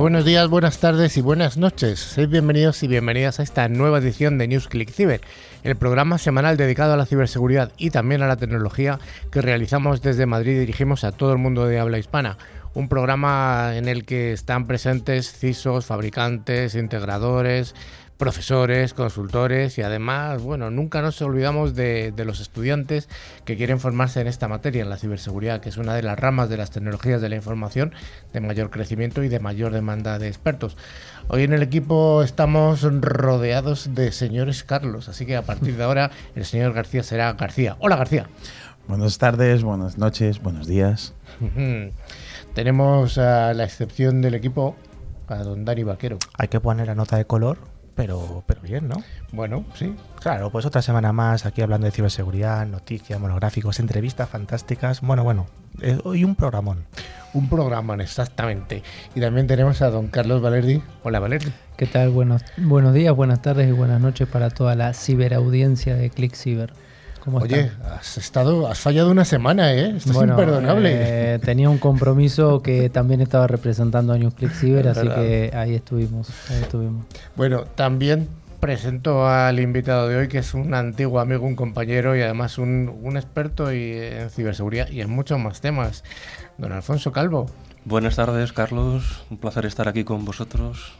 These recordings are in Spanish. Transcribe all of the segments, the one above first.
Buenos días, buenas tardes y buenas noches. Seid bienvenidos y bienvenidas a esta nueva edición de NewsClick Cyber, el programa semanal dedicado a la ciberseguridad y también a la tecnología que realizamos desde Madrid y dirigimos a todo el mundo de habla hispana. Un programa en el que están presentes CISOs, fabricantes, integradores, profesores, consultores y además, bueno, nunca nos olvidamos de, los estudiantes que quieren formarse en esta materia, en la ciberseguridad, que es una de las ramas de las tecnologías de la información de mayor crecimiento y de mayor demanda de expertos. Hoy en el equipo estamos rodeados de señores Carlos, así que a partir de ahora el señor García será García. Hola García. Buenas tardes, buenas noches, buenos días. Tenemos a la excepción del equipo a don Dani Vaquero. Hay que poner la nota de color pero, pero bien, ¿no? Bueno, sí. Claro, pues otra semana más aquí hablando de ciberseguridad, noticias, monográficos, entrevistas fantásticas. Bueno, bueno, eh, hoy un programón. Un programón, exactamente. Y también tenemos a don Carlos Valerdi. Hola, Valerdi. ¿Qué tal? Buenos, buenos días, buenas tardes y buenas noches para toda la ciberaudiencia de Click Oye, has estado, has fallado una semana, ¿eh? Esto es imperdonable. Eh, tenía un compromiso que también estaba representando a New Ciber, así que ahí estuvimos, ahí estuvimos. Bueno, también presento al invitado de hoy, que es un antiguo amigo, un compañero y además un, un experto en ciberseguridad y en muchos más temas. Don Alfonso Calvo. Buenas tardes, Carlos. Un placer estar aquí con vosotros.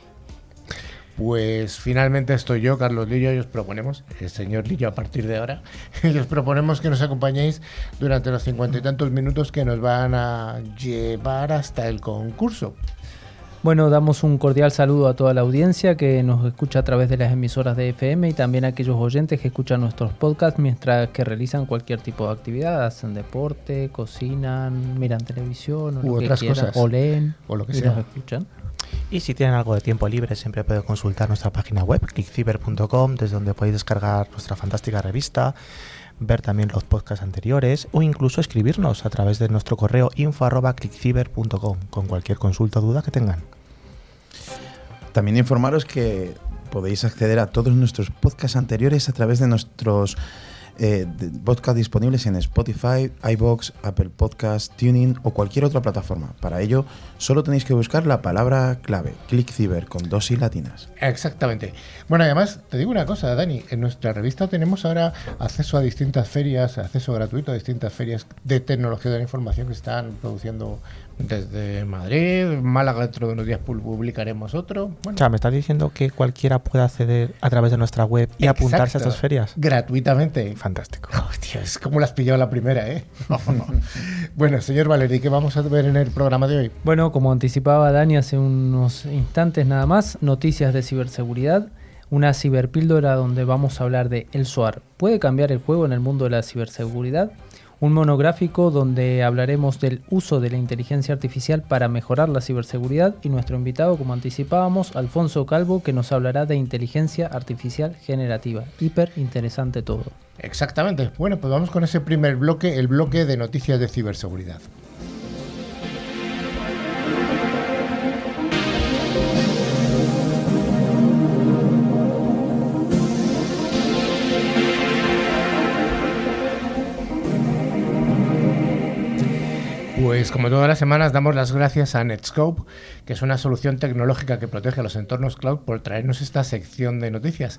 Pues finalmente estoy yo, Carlos Lillo, y os proponemos, el señor Lillo a partir de ahora, y os proponemos que nos acompañéis durante los cincuenta y tantos minutos que nos van a llevar hasta el concurso. Bueno, damos un cordial saludo a toda la audiencia que nos escucha a través de las emisoras de FM y también a aquellos oyentes que escuchan nuestros podcasts mientras que realizan cualquier tipo de actividad, hacen deporte, cocinan, miran televisión o lo otras que cosas. o leen o lo que sea. escuchan. Y si tienen algo de tiempo libre, siempre pueden consultar nuestra página web, clickciber.com, desde donde podéis descargar nuestra fantástica revista, ver también los podcasts anteriores o incluso escribirnos a través de nuestro correo info.clickciber.com con cualquier consulta o duda que tengan. También informaros que podéis acceder a todos nuestros podcasts anteriores a través de nuestros eh, podcast disponibles en Spotify, iBox, Apple Podcast, Tuning o cualquier otra plataforma. Para ello, solo tenéis que buscar la palabra clave, ClickCiber, con dos y latinas. Exactamente. Bueno, además, te digo una cosa, Dani, en nuestra revista tenemos ahora acceso a distintas ferias, acceso gratuito a distintas ferias de tecnología de la información que están produciendo desde Madrid, Málaga dentro de unos días publicaremos otro. O sea, me estás diciendo que cualquiera puede acceder a través de nuestra web y apuntarse a estas ferias. Gratuitamente. Fantástico. Hostia, es como las pillado la primera, ¿eh? bueno, señor Valeri, ¿qué vamos a ver en el programa de hoy? Bueno, como anticipaba Dani hace unos instantes nada más, noticias de ciberseguridad. Una ciberpíldora donde vamos a hablar de el SOAR. ¿Puede cambiar el juego en el mundo de la ciberseguridad? Un monográfico donde hablaremos del uso de la inteligencia artificial para mejorar la ciberseguridad y nuestro invitado, como anticipábamos, Alfonso Calvo, que nos hablará de inteligencia artificial generativa. Hiper interesante todo. Exactamente. Bueno, pues vamos con ese primer bloque, el bloque de noticias de ciberseguridad. Pues como todas las semanas damos las gracias a Netscope, que es una solución tecnológica que protege a los entornos cloud por traernos esta sección de noticias,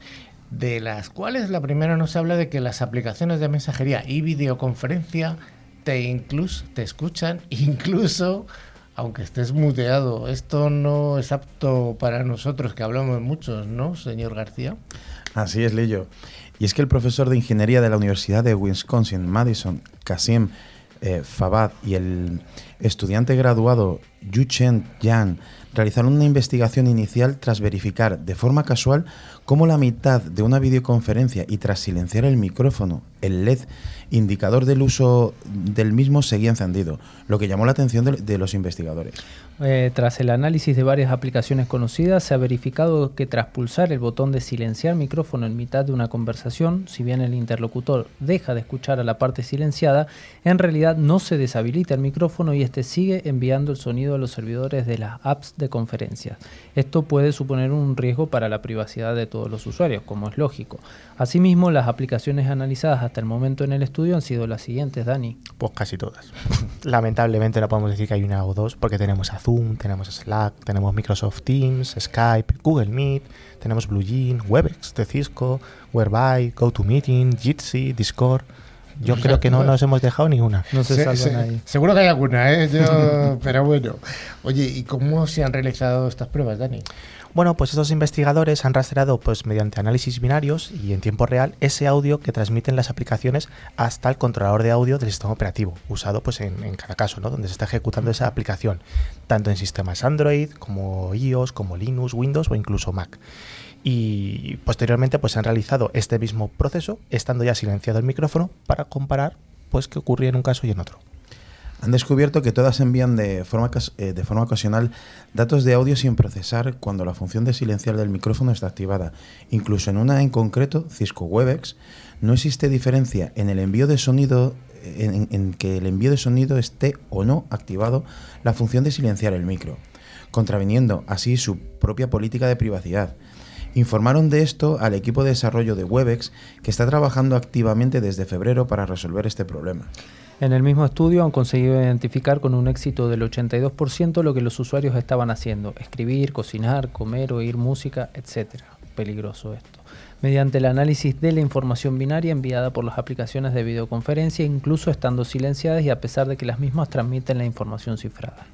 de las cuales la primera nos habla de que las aplicaciones de mensajería y videoconferencia te incluso te escuchan incluso aunque estés muteado. Esto no es apto para nosotros que hablamos muchos, ¿no, señor García? Así es, Lillo. Y es que el profesor de ingeniería de la Universidad de Wisconsin, Madison, Kasim eh, Fabad y el estudiante graduado Yu Chen Yang realizaron una investigación inicial tras verificar de forma casual cómo la mitad de una videoconferencia y tras silenciar el micrófono, el LED indicador del uso del mismo seguía encendido, lo que llamó la atención de, los investigadores. Eh, tras el análisis de varias aplicaciones conocidas, se ha verificado que tras pulsar el botón de silenciar micrófono en mitad de una conversación, si bien el interlocutor deja de escuchar a la parte silenciada, en realidad no se deshabilita el micrófono y este sigue enviando el sonido a los servidores de las apps de conferencias. Esto puede suponer un riesgo para la privacidad de todos los usuarios, como es lógico. Asimismo, las aplicaciones analizadas hasta el momento en el estudio han sido las siguientes, Dani. Pues casi todas. lamentablemente no podemos decir que hay una o dos porque tenemos a Zoom, tenemos a Slack, tenemos Microsoft Teams, Skype, Google Meet, tenemos BlueJean, Webex de Cisco, Whereby, GoToMeeting, Jitsi, Discord. Yo creo que no nos hemos dejado ni una. No se, se- ahí. seguro que hay alguna, ¿eh? Yo- pero bueno. Oye, ¿y cómo se han realizado estas pruebas, Dani? Bueno, pues estos investigadores han rastreado pues, mediante análisis binarios y en tiempo real ese audio que transmiten las aplicaciones hasta el controlador de audio del sistema operativo, usado pues, en, cada caso, ¿no? donde se está ejecutando esa aplicación, tanto en sistemas Android como iOS, como Linux, Windows o incluso Mac. Y posteriormente pues, han realizado este mismo proceso, estando ya silenciado el micrófono, para comparar pues, qué ocurría en un caso y en otro. Han descubierto que todas envían de forma, eh, de forma ocasional datos de audio sin procesar cuando la función de silenciar del micrófono está activada. Incluso en una en concreto, Cisco Webex, no existe diferencia en el envío de sonido en- en que el envío de sonido esté o no activado la función de silenciar el micro, contraviniendo así su propia política de privacidad. Informaron de esto al equipo de desarrollo de Webex, que está trabajando activamente desde febrero para resolver este problema. En el mismo estudio han conseguido identificar con un éxito del 82% lo que los usuarios estaban haciendo, escribir, cocinar, comer, oír música, etc. Peligroso esto. Mediante el análisis de la información binaria enviada por las aplicaciones de videoconferencia, incluso estando silenciadas y a pesar de que las mismas transmiten la información cifrada.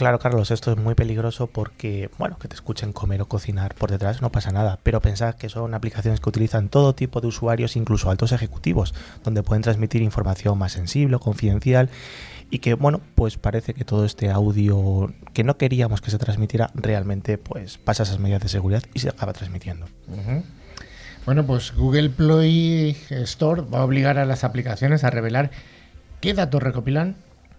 Claro, Carlos, esto es muy peligroso porque, bueno, que te escuchen comer o cocinar por detrás no pasa nada, pero pensad que son aplicaciones que utilizan todo tipo de usuarios, incluso altos ejecutivos, donde pueden transmitir información más sensible o confidencial y que, bueno, pues parece que todo este audio que no queríamos que se transmitiera realmente, pues pasa esas medidas de seguridad y se acaba transmitiendo. Bueno, pues Google Play Store va a obligar a las aplicaciones a revelar qué datos recopilan,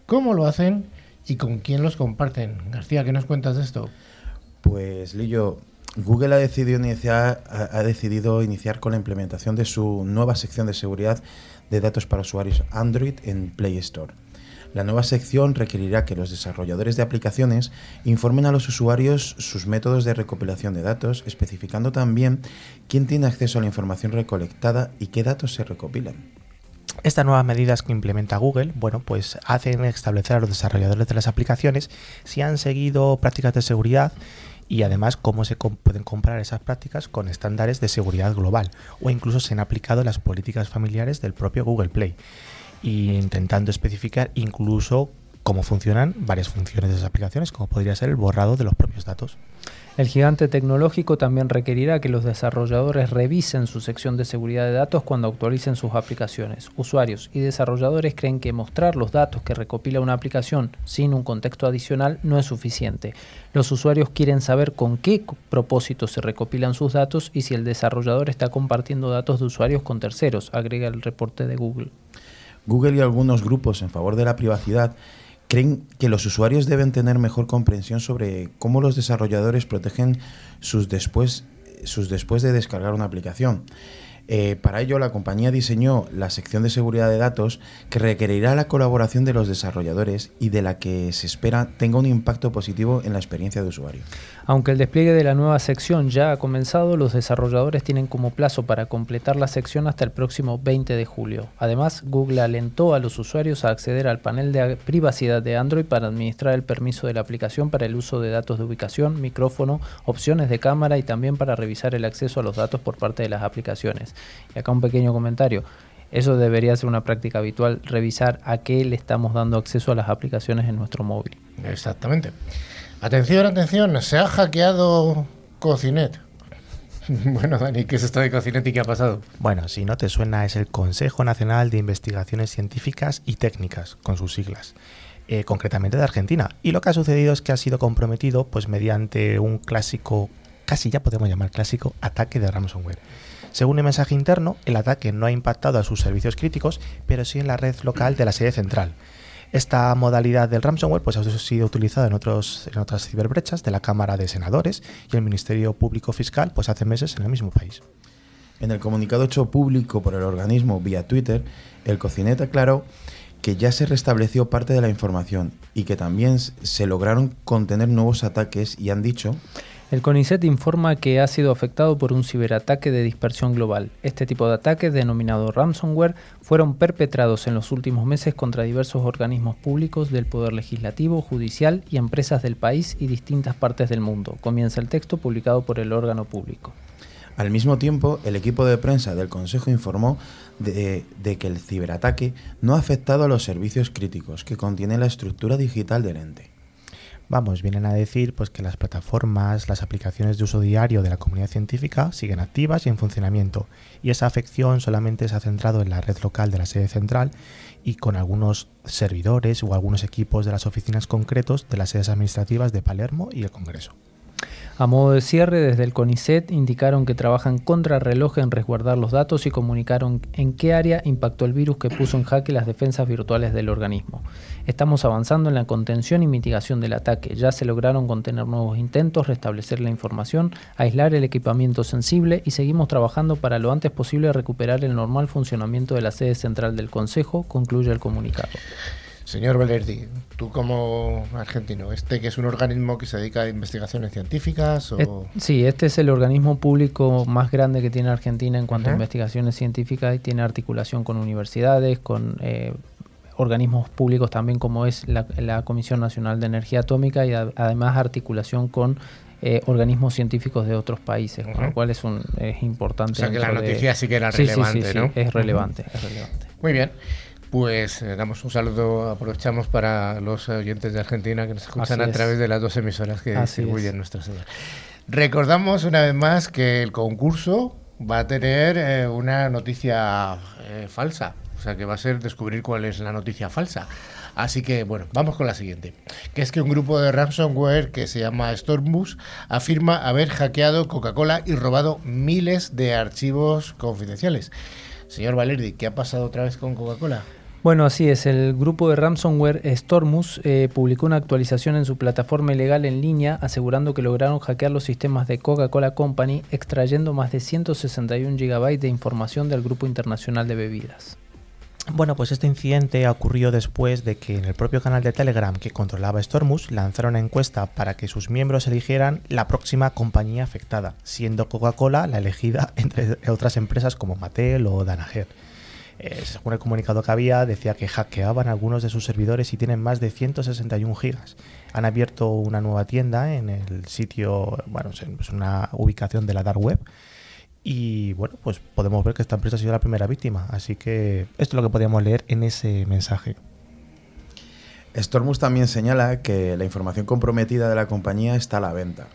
cómo lo hacen y con quién los comparten. García, ¿qué nos cuentas de esto? Pues Lillo, Google ha decidido iniciar, con la implementación de su nueva sección de seguridad de datos para usuarios Android en Play Store. La nueva sección requerirá que los desarrolladores de aplicaciones informen a los usuarios sus métodos de recopilación de datos, especificando también quién tiene acceso a la información recolectada y qué datos se recopilan. Estas nuevas medidas que implementa Google, bueno, pues hacen establecer a los desarrolladores de las aplicaciones si han seguido prácticas de seguridad y además cómo se pueden comprar esas prácticas con estándares de seguridad global o incluso se han aplicado las políticas familiares del propio Google Play intentando especificar incluso cómo funcionan varias funciones de esas aplicaciones, como podría ser el borrado de los propios datos. El gigante tecnológico también requerirá que los desarrolladores revisen su sección de seguridad de datos cuando actualicen sus aplicaciones. Usuarios y desarrolladores creen que mostrar los datos que recopila una aplicación sin un contexto adicional no es suficiente. Los usuarios quieren saber con qué propósito se recopilan sus datos y si el desarrollador está compartiendo datos de usuarios con terceros, agrega el reporte de Google. Google y algunos grupos en favor de la privacidad creen que los usuarios deben tener mejor comprensión sobre cómo los desarrolladores protegen sus después, sus después de descargar una aplicación. Eh, para ello, la compañía diseñó la sección de seguridad de datos que requerirá la colaboración de los desarrolladores y de la que se espera tenga un impacto positivo en la experiencia de usuario. Aunque el despliegue de la nueva sección ya ha comenzado, los desarrolladores tienen como plazo para completar la sección hasta el próximo 20 de julio. Además, Google alentó a los usuarios a acceder al panel de privacidad de Android para administrar el permiso de la aplicación para el uso de datos de ubicación, micrófono, opciones de cámara y también para revisar el acceso a los datos por parte de las aplicaciones. Y acá un pequeño comentario. Eso debería ser una práctica habitual, revisar a qué le estamos dando acceso a las aplicaciones en nuestro móvil. Exactamente. Atención, atención, se ha hackeado Cocinet. bueno, Dani, ¿qué es esto de Cocinet y qué ha pasado? Bueno, si no te suena, es el Consejo Nacional de Investigaciones Científicas y Técnicas, con sus siglas, eh, concretamente de Argentina. Y lo que ha sucedido es que ha sido comprometido pues mediante un clásico, casi ya podemos llamar clásico, ataque de ransomware. Según el mensaje interno, el ataque no ha impactado a sus servicios críticos, pero sí en la red local de la sede central. Esta modalidad del ransomware pues, ha sido utilizada en, otras ciberbrechas de la Cámara de Senadores y el Ministerio Público Fiscal pues, hace meses en el mismo país. En el comunicado hecho público por el organismo vía Twitter, el Cocinet aclaró que ya se restableció parte de la información y que también se lograron contener nuevos ataques y han dicho El CONICET informa que ha sido afectado por un ciberataque de dispersión global. Este tipo de ataques, denominado ransomware, fueron perpetrados en los últimos meses contra diversos organismos públicos del Poder Legislativo, Judicial y empresas del país y distintas partes del mundo. Comienza el texto publicado por el órgano público. Al mismo tiempo, el equipo de prensa del Consejo informó de, de, que el ciberataque no ha afectado a los servicios críticos que contiene la estructura digital del ente. Vamos, vienen a decir pues que las plataformas, las aplicaciones de uso diario de la comunidad científica siguen activas y en funcionamiento, y esa afección solamente se ha centrado en la red local de la sede central y con algunos servidores o algunos equipos de las oficinas concretos de las sedes administrativas de Palermo y el Congreso. A modo de cierre, desde el CONICET indicaron que trabajan contra reloj en resguardar los datos y comunicaron en qué área impactó el virus que puso en jaque las defensas virtuales del organismo. Estamos avanzando en la contención y mitigación del ataque. Ya se lograron contener nuevos intentos, restablecer la información, aislar el equipamiento sensible y seguimos trabajando para lo antes posible recuperar el normal funcionamiento de la sede central del Consejo, concluye el comunicado. Señor Valerdi, tú como argentino, ¿este que es un organismo que se dedica a investigaciones científicas? O... sí, este es el organismo público más grande que tiene Argentina en cuanto uh -huh. a investigaciones científicas y tiene articulación con universidades, con eh, organismos públicos también como es la, la, Comisión Nacional de Energía Atómica y a, además articulación con eh, organismos científicos de otros países, uh -huh. con lo cual es, un, es importante. O sea que la noticia de... sí que era sí, relevante, sí, sí, ¿no? es relevante, uh -huh. es relevante. Muy bien. Pues eh, damos un saludo, aprovechamos para los oyentes de Argentina que nos escuchan Así a es. través de las dos emisoras que Así distribuyen es. nuestra ciudad. Recordamos una vez más que el concurso va a tener eh, una noticia eh, falsa, o sea que va a ser descubrir cuál es la noticia falsa. Así que bueno, vamos con la siguiente, que es que un grupo de ransomware que se llama Stormbus afirma haber hackeado Coca-Cola y robado miles de archivos confidenciales. Señor Valerdi, ¿qué ha pasado otra vez con Coca-Cola? Bueno, así es. El grupo de ransomware Stormus eh, publicó una actualización en su plataforma ilegal en línea asegurando que lograron hackear los sistemas de Coca-Cola Company extrayendo más de 161 GB de información del grupo internacional de bebidas. Bueno, pues este incidente ocurrió después de que en el propio canal de Telegram que controlaba Stormus lanzara una encuesta para que sus miembros eligieran la próxima compañía afectada, siendo Coca-Cola la elegida entre otras empresas como Mattel o Danaher. Eh, según el comunicado que había, decía que hackeaban algunos de sus servidores y tienen más de 161 gigas. Han abierto una nueva tienda en el sitio, bueno, es una ubicación de la dark web. Y bueno, pues podemos ver que esta empresa ha sido la primera víctima. Así que esto es lo que podíamos leer en ese mensaje. Stormus también señala que la información comprometida de la compañía está a la venta,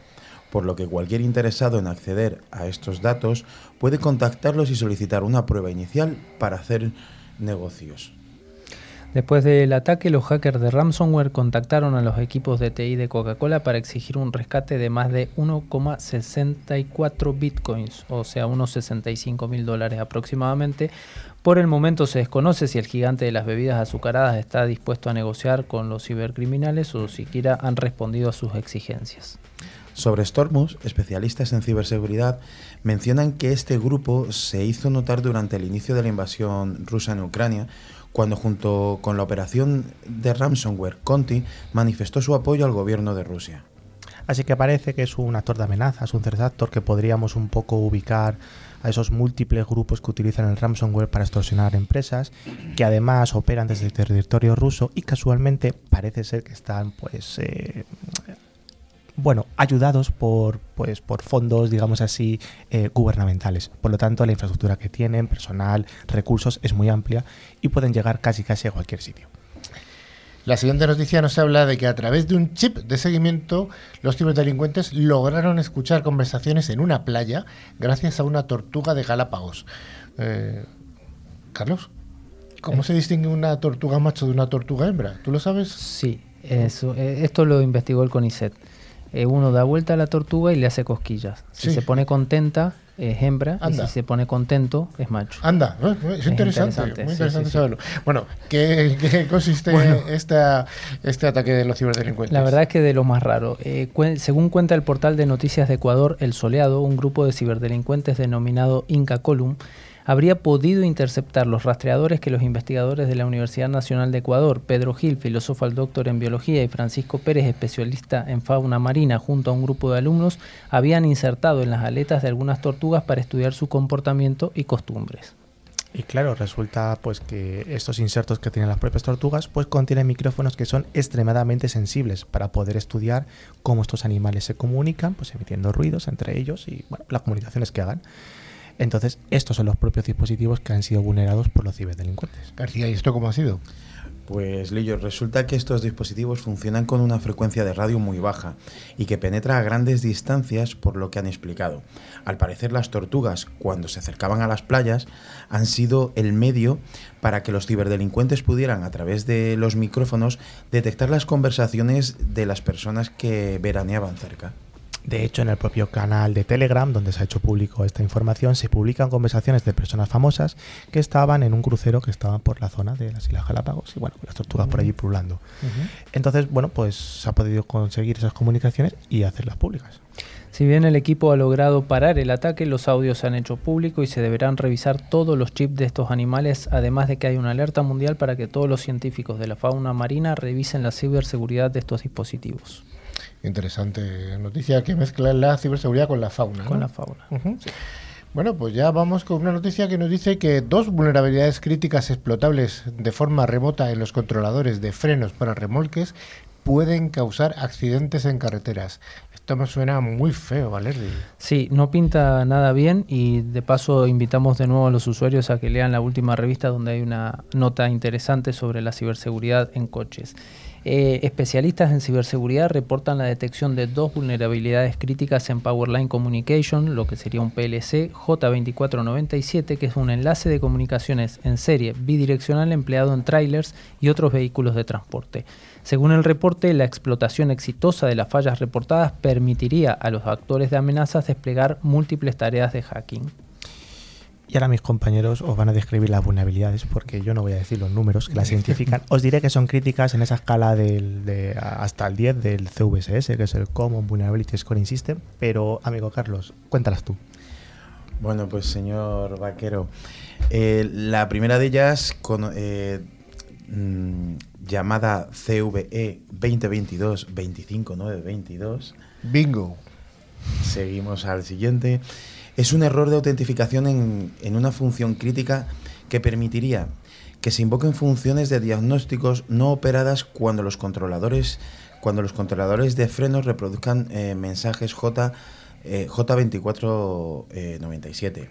por lo que cualquier interesado en acceder a estos datos puede contactarlos y solicitar una prueba inicial para hacer negocios. Después del ataque, los hackers de ransomware contactaron a los equipos de TI de Coca-Cola para exigir un rescate de más de 1,64 bitcoins, o sea, unos 65 mil dólares aproximadamente. Por el momento se desconoce si el gigante de las bebidas azucaradas está dispuesto a negociar con los cibercriminales o siquiera han respondido a sus exigencias. Sobre Stormus, especialistas en ciberseguridad mencionan que este grupo se hizo notar durante el inicio de la invasión rusa en Ucrania, cuando junto con la operación de ransomware Conti manifestó su apoyo al gobierno de Rusia. Así que parece que es un actor de amenazas, un threat actor que podríamos un poco ubicar a esos múltiples grupos que utilizan el ransomware para extorsionar empresas, que además operan desde el territorio ruso y casualmente parece ser que están pues eh, bueno, ayudados por, pues, por fondos, digamos así, eh, gubernamentales. Por lo tanto, la infraestructura que tienen, personal, recursos, es muy amplia y pueden llegar casi casi a cualquier sitio. La siguiente noticia nos habla de que a través de un chip de seguimiento los ciberdelincuentes lograron escuchar conversaciones en una playa gracias a una tortuga de Galápagos. Eh, Carlos, ¿cómo eh. se distingue una tortuga macho de una tortuga hembra? ¿Tú lo sabes? Sí, eso, esto lo investigó el CONICET eh, uno da vuelta a la tortuga y le hace cosquillas. Si Sí. se pone contenta, es hembra, Anda. y si se pone contento, es macho. Anda, eh, es, Es interesante, interesante, muy interesante sí, sí. saberlo. Bueno, ¿qué, qué consiste Bueno. esta, este ataque de los ciberdelincuentes? La verdad es que de lo más raro. Eh, cuen- según cuenta el portal de noticias de Ecuador, El Soleado, un grupo de ciberdelincuentes denominado Inca Column, habría podido interceptar los rastreadores que los investigadores de la Universidad Nacional de Ecuador, Pedro Gil, filósofo al doctor en biología, y Francisco Pérez, especialista en fauna marina, junto a un grupo de alumnos, habían insertado en las aletas de algunas tortugas para estudiar su comportamiento y costumbres. Y claro, resulta pues que estos insertos que tienen las propias tortugas pues contienen micrófonos que son extremadamente sensibles para poder estudiar cómo estos animales se comunican, pues emitiendo ruidos entre ellos y las comunicaciones que hagan. Entonces, estos son los propios dispositivos que han sido vulnerados por los ciberdelincuentes. García, ¿y esto cómo ha sido? Pues Lillo, resulta que estos dispositivos funcionan con una frecuencia de radio muy baja y que penetra a grandes distancias por lo que han explicado. Al parecer las tortugas, cuando se acercaban a las playas, han sido el medio para que los ciberdelincuentes pudieran, a través de los micrófonos, detectar las conversaciones de las personas que veraneaban cerca. De hecho, en el propio canal de Telegram, donde se ha hecho público esta información, se publican conversaciones de personas famosas que estaban en un crucero que estaban por la zona de las Islas Galápagos y bueno, las tortugas por allí pululando. Entonces, bueno, pues se ha podido conseguir esas comunicaciones y hacerlas públicas. Si bien el equipo ha logrado parar el ataque, los audios se han hecho públicos y se deberán revisar todos los chips de estos animales, además de que hay una alerta mundial para que todos los científicos de la fauna marina revisen la ciberseguridad de estos dispositivos. Interesante noticia que mezcla la ciberseguridad con la fauna. Con ¿no? la fauna. Bueno, pues ya vamos con una noticia que nos dice que dos vulnerabilidades críticas explotables de forma remota en los controladores de frenos para remolques pueden causar accidentes en carreteras. Esto me suena muy feo, Valerdi. Sí, no pinta nada bien y de paso invitamos de nuevo a los usuarios a que lean la última revista donde hay una nota interesante sobre la ciberseguridad en coches. Eh, especialistas en ciberseguridad reportan la detección de dos vulnerabilidades críticas en Powerline Communication, lo que sería un PLC J2497, que es un enlace de comunicaciones en serie bidireccional empleado en trailers y otros vehículos de transporte. Según el reporte, la explotación exitosa de las fallas reportadas permitiría a los actores de amenazas desplegar múltiples tareas de hacking. Y ahora mis compañeros os van a describir las vulnerabilidades porque yo no voy a decir los números que las identifican. Os diré que son críticas en esa escala del, de hasta el 10 del CVSS, que es el Common Vulnerability Scoring System. Pero, amigo Carlos, cuéntalas tú. Bueno, pues señor Vaquero, eh, la primera de ellas, con, eh, mm, llamada E CVE 2022-25922, Bingo. seguimos al siguiente, es un error de autentificación en, en una función crítica que permitiría que se invoquen funciones de diagnósticos no operadas cuando los controladores, cuando los controladores de frenos reproduzcan eh, mensajes J, eh, J2497.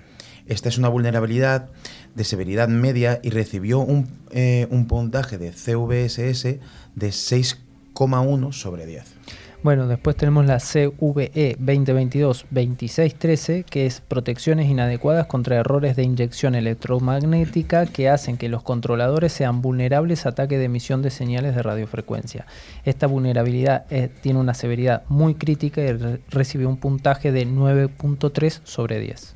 Esta es una vulnerabilidad de severidad media y recibió un, eh, un puntaje de CVSS de 6,1 sobre 10. Bueno, después tenemos la E CVE 2022-2613, que es protecciones inadecuadas contra errores de inyección electromagnética que hacen que los controladores sean vulnerables a ataques de emisión de señales de radiofrecuencia. Esta vulnerabilidad eh, tiene una severidad muy crítica y re- recibió un puntaje de 9.3 sobre 10.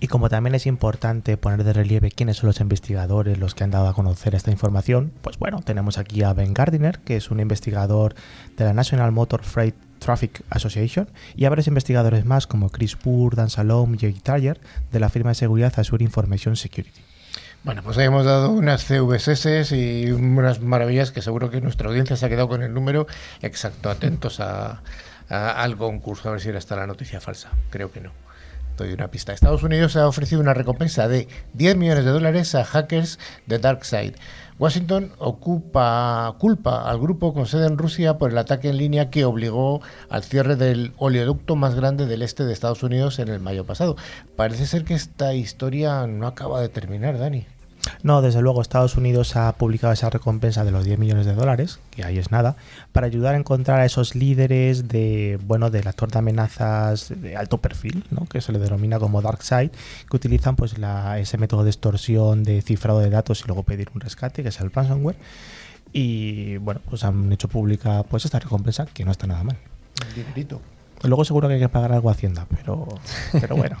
Y como también es importante poner de relieve quiénes son los investigadores, los que han dado a conocer esta información, pues bueno, tenemos aquí a Ben Gardiner, que es un investigador de la National Motor Freight Traffic Association, y a varios investigadores más como Chris Poor, Dan Salom y Taller, de la firma de seguridad Azure Information Security. Bueno, pues ahí hemos dado unas CVSS y unas maravillas que seguro que nuestra audiencia se ha quedado con el número exacto. Atentos a, a- al concurso, a ver si era esta la noticia falsa. Creo que no. Doy una pista. Estados Unidos ha ofrecido una recompensa de 10 millones de dólares a hackers de DarkSide. Washington ocupa, culpa al grupo con sede en Rusia por el ataque en línea que obligó al cierre del oleoducto más grande del este de Estados Unidos en el mayo pasado. Parece ser que esta historia no acaba de terminar, Dani. No, desde luego Estados Unidos ha publicado esa recompensa de los 10 millones de dólares, que ahí es nada, para ayudar a encontrar a esos líderes de, bueno, del actor de amenazas de alto perfil, ¿no? que se le denomina como dark side, que utilizan pues la, ese método de extorsión, de cifrado de datos y luego pedir un rescate, que es el ransomware. Y bueno, pues han hecho pública pues esta recompensa, que no está nada mal. Luego seguro que hay que pagar algo a Hacienda, pero, pero bueno.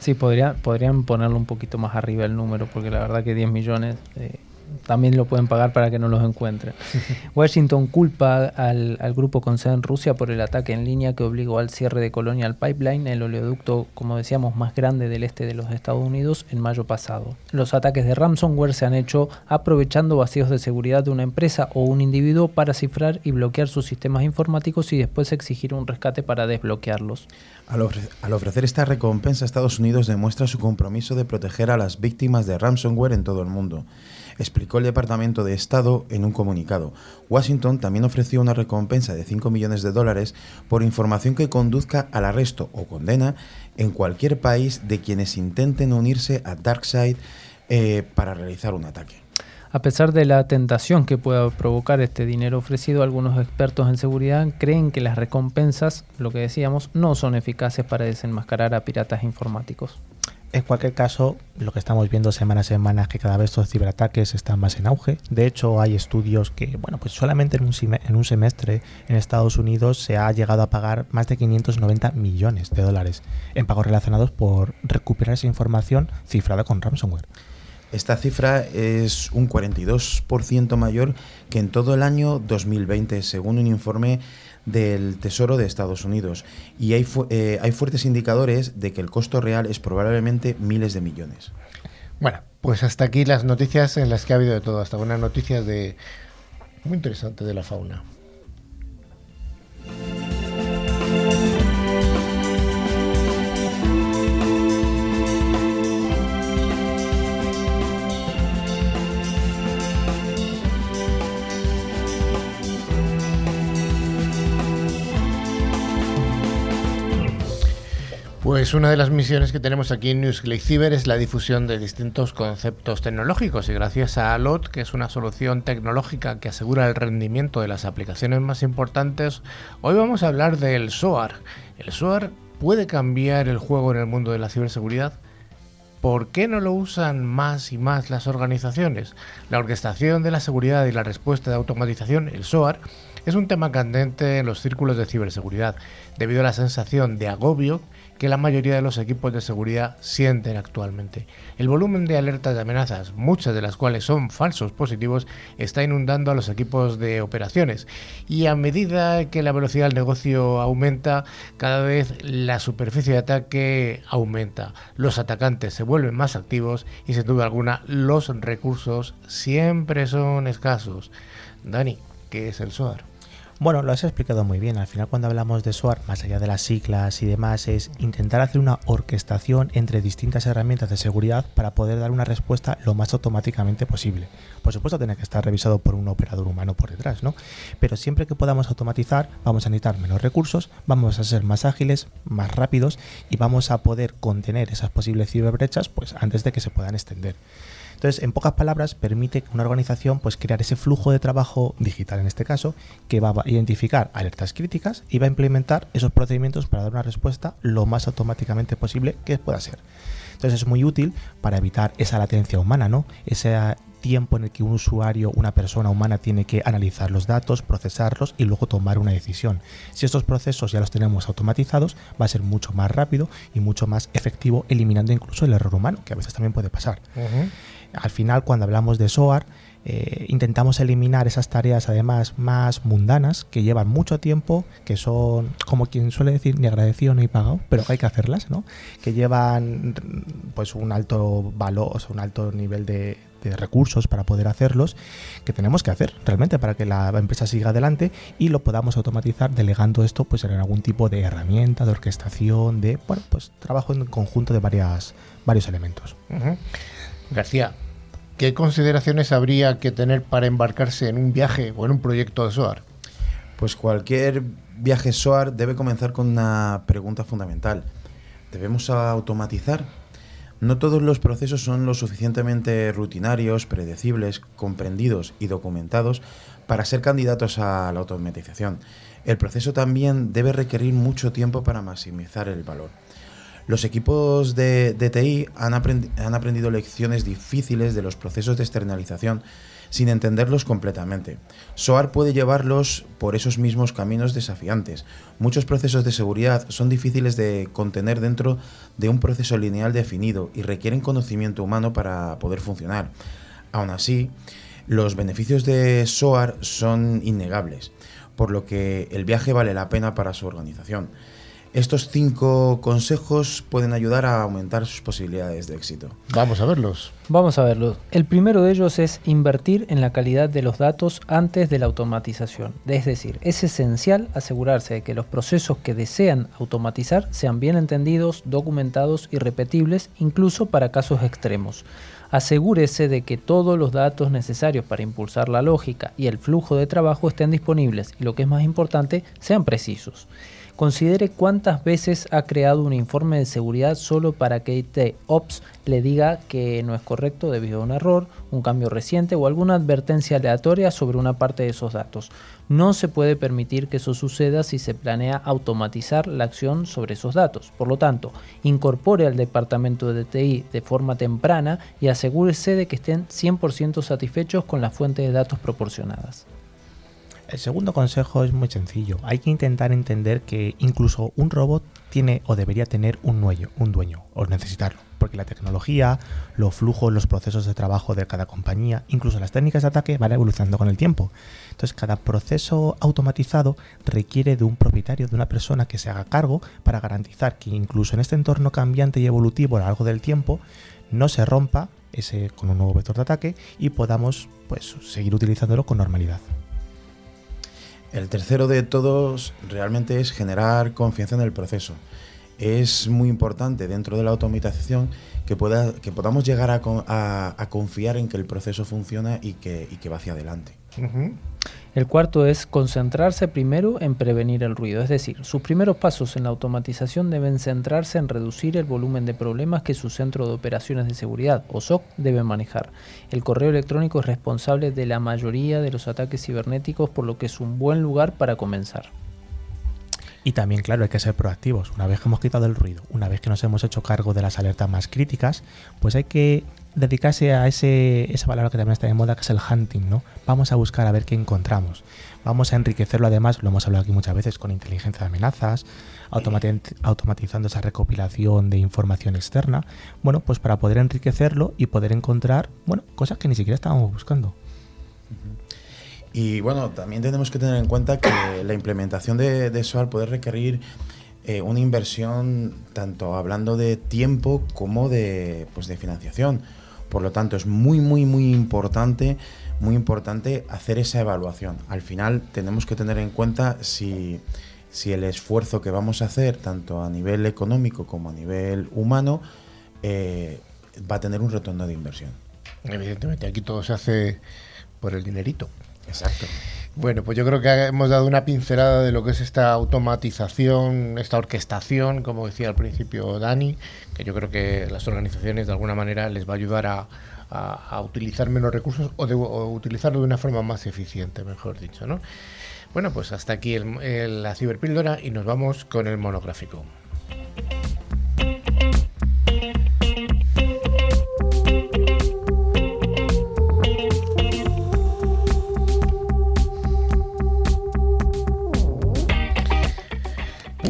Sí, podría, podrían ponerlo un poquito más arriba el número, porque la verdad que 10 millones eh, también lo pueden pagar para que no los encuentren. Washington culpa al, grupo con sede en Rusia por el ataque en línea que obligó al cierre de Colonial Pipeline, el oleoducto, como decíamos, más grande del este de los Estados Unidos, en mayo pasado. Los ataques de ransomware se han hecho aprovechando vacíos de seguridad de una empresa o un individuo para cifrar y bloquear sus sistemas informáticos y después exigir un rescate para desbloquearlos. Al, al ofrecer esta recompensa, Estados Unidos demuestra su compromiso de proteger a las víctimas de ransomware en todo el mundo explicó el Departamento de Estado en un comunicado. Washington también ofreció una recompensa de 5 millones de dólares por información que conduzca al arresto o condena en cualquier país de quienes intenten unirse a DarkSide eh, para realizar un ataque. A pesar de la tentación que pueda provocar este dinero ofrecido, algunos expertos en seguridad creen que las recompensas, lo que decíamos, no son eficaces para desenmascarar a piratas informáticos. En cualquier caso, lo que estamos viendo semana a semana es que cada vez estos ciberataques están más en auge. De hecho, hay estudios que, bueno, pues solamente en un, en un semestre en Estados Unidos se ha llegado a pagar más de 590 millones de dólares en pagos relacionados por recuperar esa información cifrada con ransomware. Esta cifra es un 42% mayor que en todo el año 2020, según un informe del Tesoro de Estados Unidos. Y hay, eh, hay fuertes indicadores de que el costo real es probablemente miles de millones. Bueno, pues hasta aquí las noticias en las que ha habido de todo, hasta buenas noticias de muy interesante de la fauna. Pues una de las misiones que tenemos aquí en NewsClick es la difusión de distintos conceptos tecnológicos y gracias a ALOT, que es una solución tecnológica que asegura el rendimiento de las aplicaciones más importantes, hoy vamos a hablar del SOAR. ¿El SOAR puede cambiar el juego en el mundo de la ciberseguridad? ¿Por qué no lo usan más y más las organizaciones? La orquestación de la seguridad y la respuesta de automatización, el SOAR, es un tema candente en los círculos de ciberseguridad, debido a la sensación de agobio que la mayoría de los equipos de seguridad sienten actualmente. El volumen de alertas de amenazas, muchas de las cuales son falsos positivos, está inundando a los equipos de operaciones y a medida que la velocidad del negocio aumenta, cada vez la superficie de ataque aumenta, los atacantes se vuelven más activos y sin duda alguna los recursos siempre son escasos. Dani, ¿qué es el SOAR? Bueno, lo has explicado muy bien. Al final cuando hablamos de SOAR, más allá de las siglas y demás, es intentar hacer una orquestación entre distintas herramientas de seguridad para poder dar una respuesta lo más automáticamente posible. Por supuesto tiene que estar revisado por un operador humano por detrás, ¿no? Pero siempre que podamos automatizar, vamos a necesitar menos recursos, vamos a ser más ágiles, más rápidos y vamos a poder contener esas posibles ciberbrechas pues antes de que se puedan extender. Entonces, en pocas palabras, permite una organización pues, crear ese flujo de trabajo digital, en este caso, que va a identificar alertas críticas y va a implementar esos procedimientos para dar una respuesta lo más automáticamente posible que pueda ser. Entonces es muy útil para evitar esa latencia humana, ¿no? Ese tiempo en el que un usuario, una persona humana tiene que analizar los datos, procesarlos y luego tomar una decisión. Si estos procesos ya los tenemos automatizados, va a ser mucho más rápido y mucho más efectivo, eliminando incluso el error humano, que a veces también puede pasar. Al final, cuando hablamos de SOAR, eh, intentamos eliminar esas tareas además más mundanas que llevan mucho tiempo, que son, como quien suele decir, ni agradecido ni pagado, pero que hay que hacerlas, ¿no? Que llevan pues un alto valor, o un alto nivel de, recursos para poder hacerlos, que tenemos que hacer realmente para que la empresa siga adelante y lo podamos automatizar delegando esto pues en algún tipo de herramienta, de orquestación, de bueno, pues trabajo en conjunto de varias, varios elementos. García, ¿qué consideraciones habría que tener para embarcarse en un viaje o en un proyecto de SOAR? Pues cualquier viaje SOAR debe comenzar con una pregunta fundamental. ¿Debemos automatizar? No todos los procesos son lo suficientemente rutinarios, predecibles, comprendidos y documentados para ser candidatos a la automatización. El proceso también debe requerir mucho tiempo para maximizar el valor. Los equipos de, TI han, han aprendido lecciones difíciles de los procesos de externalización sin entenderlos completamente. SOAR puede llevarlos por esos mismos caminos desafiantes. Muchos procesos de seguridad son difíciles de contener dentro de un proceso lineal definido y requieren conocimiento humano para poder funcionar. Aún así, los beneficios de SOAR son innegables, por lo que el viaje vale la pena para su organización. Estos cinco consejos pueden ayudar a aumentar sus posibilidades de éxito. Vamos a verlos. Vamos a verlos. El primero de ellos es invertir en la calidad de los datos antes de la automatización. Es decir, es esencial asegurarse de que los procesos que desean automatizar sean bien entendidos, documentados y repetibles, incluso para casos extremos. Asegúrese de que todos los datos necesarios para impulsar la lógica y el flujo de trabajo estén disponibles y lo que es más importante, sean precisos. Considere cuántas veces ha creado un informe de seguridad solo para que IT Ops le diga que no es correcto debido a un error, un cambio reciente o alguna advertencia aleatoria sobre una parte de esos datos. No se puede permitir que eso suceda si se planea automatizar la acción sobre esos datos. Por lo tanto, incorpore al departamento de TI de forma temprana y asegúrese de que estén 100% satisfechos con la fuente de datos proporcionadas. El segundo consejo es muy sencillo. Hay que intentar entender que incluso un robot tiene o debería tener un dueño, un dueño o necesitarlo. Porque la tecnología, los flujos, los procesos de trabajo de cada compañía, incluso las técnicas de ataque van evolucionando con el tiempo. Entonces cada proceso automatizado requiere de un propietario, de una persona que se haga cargo para garantizar que incluso en este entorno cambiante y evolutivo a lo largo del tiempo no se rompa ese con un nuevo vector de ataque y podamos pues seguir utilizándolo con normalidad. El tercero de todos realmente es generar confianza en el proceso. Es muy importante dentro de la automatización que, pueda, que podamos llegar a, confiar en que el proceso funciona y que, y que va hacia adelante. El cuarto es concentrarse primero en prevenir el ruido, es decir, sus primeros pasos en la automatización deben centrarse en reducir el volumen de problemas que su centro de operaciones de seguridad o SOC debe manejar. El correo electrónico es responsable de la mayoría de los ataques cibernéticos, por lo que es un buen lugar para comenzar. Y también, claro, hay que ser proactivos. Una vez que hemos quitado el ruido, una vez que nos hemos hecho cargo de las alertas más críticas, pues hay que dedicarse a ese, esa palabra que también está de moda, que es el hunting, ¿no? Vamos a buscar a ver qué encontramos. Vamos a enriquecerlo además, lo hemos hablado aquí muchas veces, con inteligencia de amenazas, automatizando esa recopilación de información externa, bueno, pues para poder enriquecerlo y poder encontrar, bueno, cosas que ni siquiera estábamos buscando. Y bueno, también tenemos que tener en cuenta que la implementación de, de SOAR puede requerir eh, una inversión tanto hablando de tiempo como de, pues, de financiación. Por lo tanto, es muy, muy, muy importante, muy importante hacer esa evaluación. Al final tenemos que tener en cuenta si, el esfuerzo que vamos a hacer, tanto a nivel económico como a nivel humano, eh, va a tener un retorno de inversión. Evidentemente, aquí todo se hace por el dinerito. Exacto. Bueno, pues yo creo que hemos dado una pincelada de lo que es esta automatización, esta orquestación, como decía al principio Dani, que yo creo que las organizaciones de alguna manera les va a ayudar a, utilizar menos recursos o, de, utilizarlo de una forma más eficiente, mejor dicho, ¿no? Bueno, pues hasta aquí la ciberpíldora y nos vamos con el monográfico.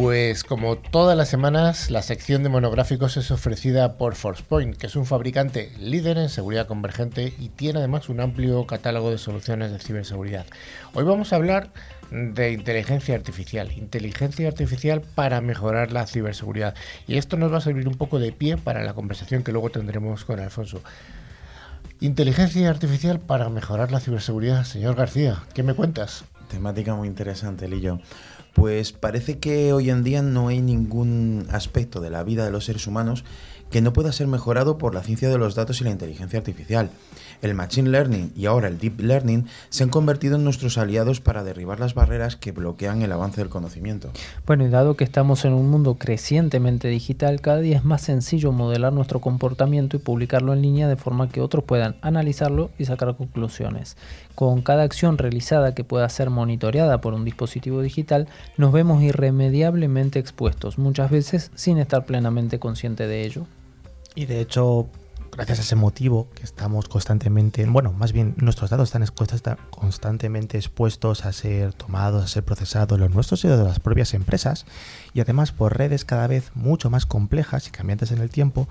Pues como todas las semanas, la sección de monográficos es ofrecida por ForcePoint, que es un fabricante líder en seguridad convergente y tiene además un amplio catálogo de soluciones de ciberseguridad. Hoy vamos a hablar de inteligencia artificial, inteligencia artificial para mejorar la ciberseguridad. Y esto nos va a servir un poco de pie para la conversación que luego tendremos con Alfonso. Inteligencia artificial para mejorar la ciberseguridad. Señor García, ¿qué me cuentas? Temática muy interesante, Lillo. Pues parece que hoy en día no hay ningún aspecto de la vida de los seres humanos que no pueda ser mejorado por la ciencia de los datos y la inteligencia artificial. El Machine Learning y ahora el Deep Learning se han convertido en nuestros aliados para derribar las barreras que bloquean el avance del conocimiento. Bueno, y dado que estamos en un mundo crecientemente digital, cada día es más sencillo modelar nuestro comportamiento y publicarlo en línea de forma que otros puedan analizarlo y sacar conclusiones. Con cada acción realizada que pueda ser monitoreada por un dispositivo digital, nos vemos irremediablemente expuestos, muchas veces sin estar plenamente consciente de ello. Y de hecho, gracias a ese motivo que estamos constantemente, bueno, más bien nuestros datos están constantemente expuestos a ser tomados, a ser procesados, los nuestros y los de las propias empresas, y además por redes cada vez mucho más complejas y cambiantes en el tiempo,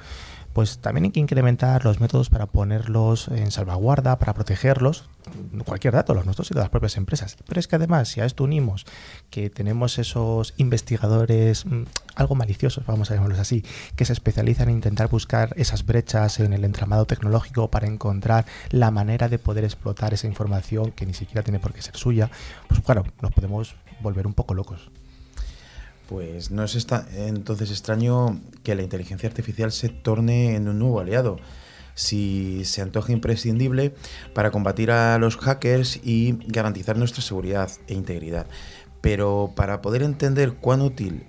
pues también hay que incrementar los métodos para ponerlos en salvaguarda, para protegerlos, cualquier dato, los nuestros y de las propias empresas. Pero es que además, si a esto unimos que tenemos esos investigadores mm, algo maliciosos, vamos a llamarlos así, que se especializan en intentar buscar esas brechas en el entramado tecnológico para encontrar la manera de poder explotar esa información que ni siquiera tiene por qué ser suya, pues claro, nos podemos volver un poco locos. Pues no es entonces extraño que la inteligencia artificial se torne en un nuevo aliado, si se antoja imprescindible para combatir a los hackers y garantizar nuestra seguridad e integridad. Pero para poder entender cuán útil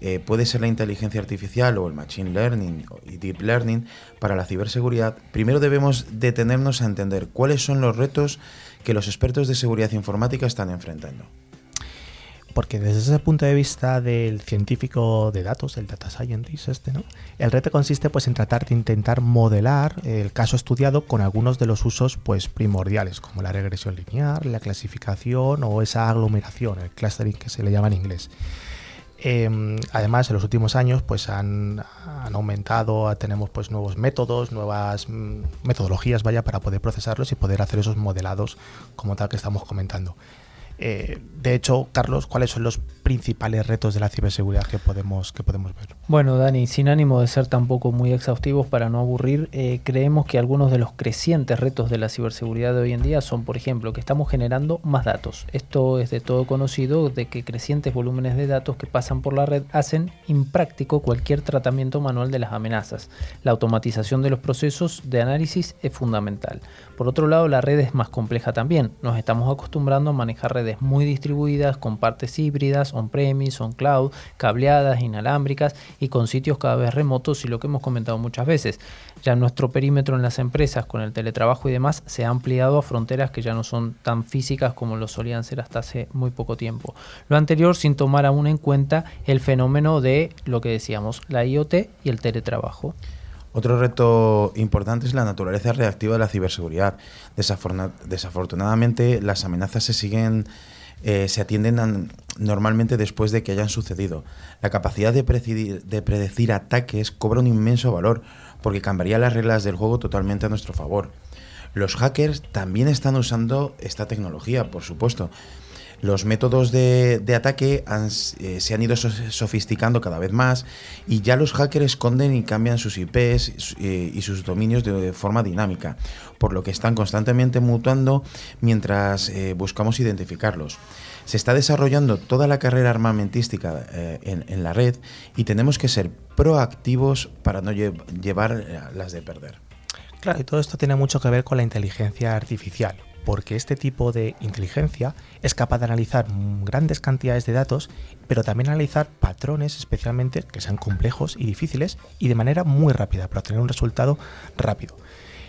eh, puede ser la inteligencia artificial o el machine learning y deep learning para la ciberseguridad, primero debemos detenernos a entender cuáles son los retos que los expertos de seguridad informática están enfrentando porque desde ese punto de vista del científico de datos, el data scientist este, ¿no? El reto consiste pues en tratar de intentar modelar el caso estudiado con algunos de los usos pues primordiales, como la regresión lineal, la clasificación o esa aglomeración, el clustering que se le llama en inglés. Em, además, en los últimos años, pues han, han, aumentado, tenemos pues nuevos métodos, nuevas mm, metodologías, vaya, para poder procesarlos y poder hacer esos modelados como tal que estamos comentando. Eh, de hecho, Carlos, ¿cuáles son los principales retos de la ciberseguridad que podemos, que podemos ver? Bueno, Dani, sin ánimo de ser tampoco muy exhaustivos para no aburrir, eh, creemos que algunos de los crecientes retos de la ciberseguridad de hoy en día son, por ejemplo, que estamos generando más datos. Esto es de todo conocido, de que crecientes volúmenes de datos que pasan por la red hacen impráctico cualquier tratamiento manual de las amenazas. La automatización de los procesos de análisis es fundamental. Por otro lado, la red es más compleja también. Nos estamos acostumbrando a manejar redes muy distribuidas con partes híbridas, on-premise, on-cloud, cableadas, inalámbricas y con sitios cada vez remotos y lo que hemos comentado muchas veces. Ya nuestro perímetro en las empresas con el teletrabajo y demás se ha ampliado a fronteras que ya no son tan físicas como lo solían ser hasta hace muy poco tiempo. Lo anterior sin tomar aún en cuenta el fenómeno de lo que decíamos, la IoT y el teletrabajo. Otro reto importante es la naturaleza reactiva de la ciberseguridad. desafortunadamente, las amenazas se siguen, eh, se atienden normalmente después de que hayan sucedido. La capacidad de, de predecir ataques cobra un inmenso valor porque cambiaría las reglas del juego totalmente a nuestro favor. Los hackers también están usando esta tecnología, por supuesto, los métodos de, ataque eh, se han ido sofisticando cada vez más y ya los hackers esconden y cambian sus IPs eh, y sus dominios de forma dinámica, por lo que están constantemente mutuando mientras eh, buscamos identificarlos. Se está desarrollando toda la carrera armamentística en, en, la red y tenemos que ser proactivos para no llevar las de perder. Claro, y todo esto tiene mucho que ver con la inteligencia artificial porque este tipo de inteligencia es capaz de analizar grandes cantidades de datos, pero también analizar patrones especialmente que sean complejos y difíciles y de manera muy rápida para obtener un resultado rápido.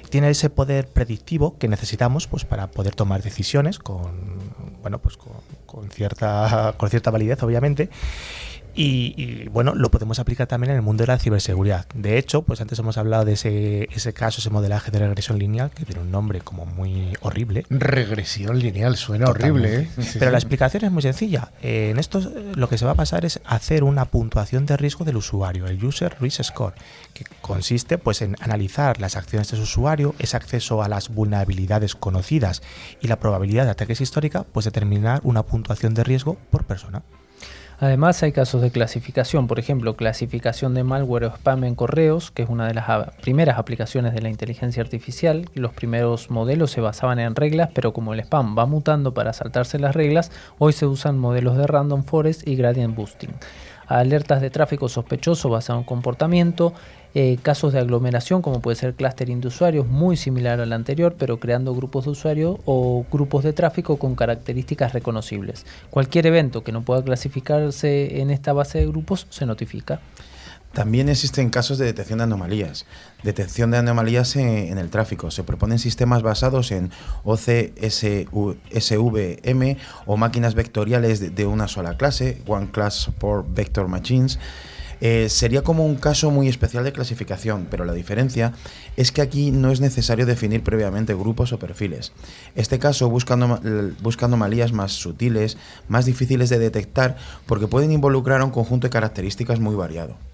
Tiene ese poder predictivo que necesitamos pues, para poder tomar decisiones con, bueno, pues con, cierta, con cierta validez, obviamente. Y, bueno, lo podemos aplicar también en el mundo de la ciberseguridad. De hecho, pues antes hemos hablado de ese, ese caso, ese modelaje de regresión lineal, que tiene un nombre como muy horrible. Regresión lineal, suena horrible, ¿eh? Pero la explicación es muy sencilla. en esto lo que se va a pasar es hacer una puntuación de riesgo del usuario, el User Risk Score, que consiste pues en analizar las acciones de su usuario, ese acceso a las vulnerabilidades conocidas y la probabilidad de ataques histórica, pues determinar una puntuación de riesgo por persona. Además hay casos de clasificación, por ejemplo, clasificación de malware o spam en correos, que es una de las primeras aplicaciones de la inteligencia artificial. Los primeros modelos se basaban en reglas, pero como el spam va mutando para saltarse las reglas, hoy se usan modelos de random forest y gradient boosting. Alertas de tráfico sospechoso basado en comportamiento, eh, casos de aglomeración como puede ser clustering de usuarios muy similar al anterior pero creando grupos de usuarios o grupos de tráfico con características reconocibles. Cualquier evento que no pueda clasificarse en esta base de grupos se notifica. También existen casos de detección de anomalías. Detección de anomalías en, el tráfico. Se proponen sistemas basados en OCSVM o máquinas vectoriales de, una sola clase, One Class Support Vector Machines, eh, sería como un caso muy especial de clasificación, pero la diferencia es que aquí no es necesario definir previamente grupos o perfiles. Este caso buscando, buscando malías más sutiles, más difíciles de detectar, porque pueden involucrar a un conjunto de características muy variado.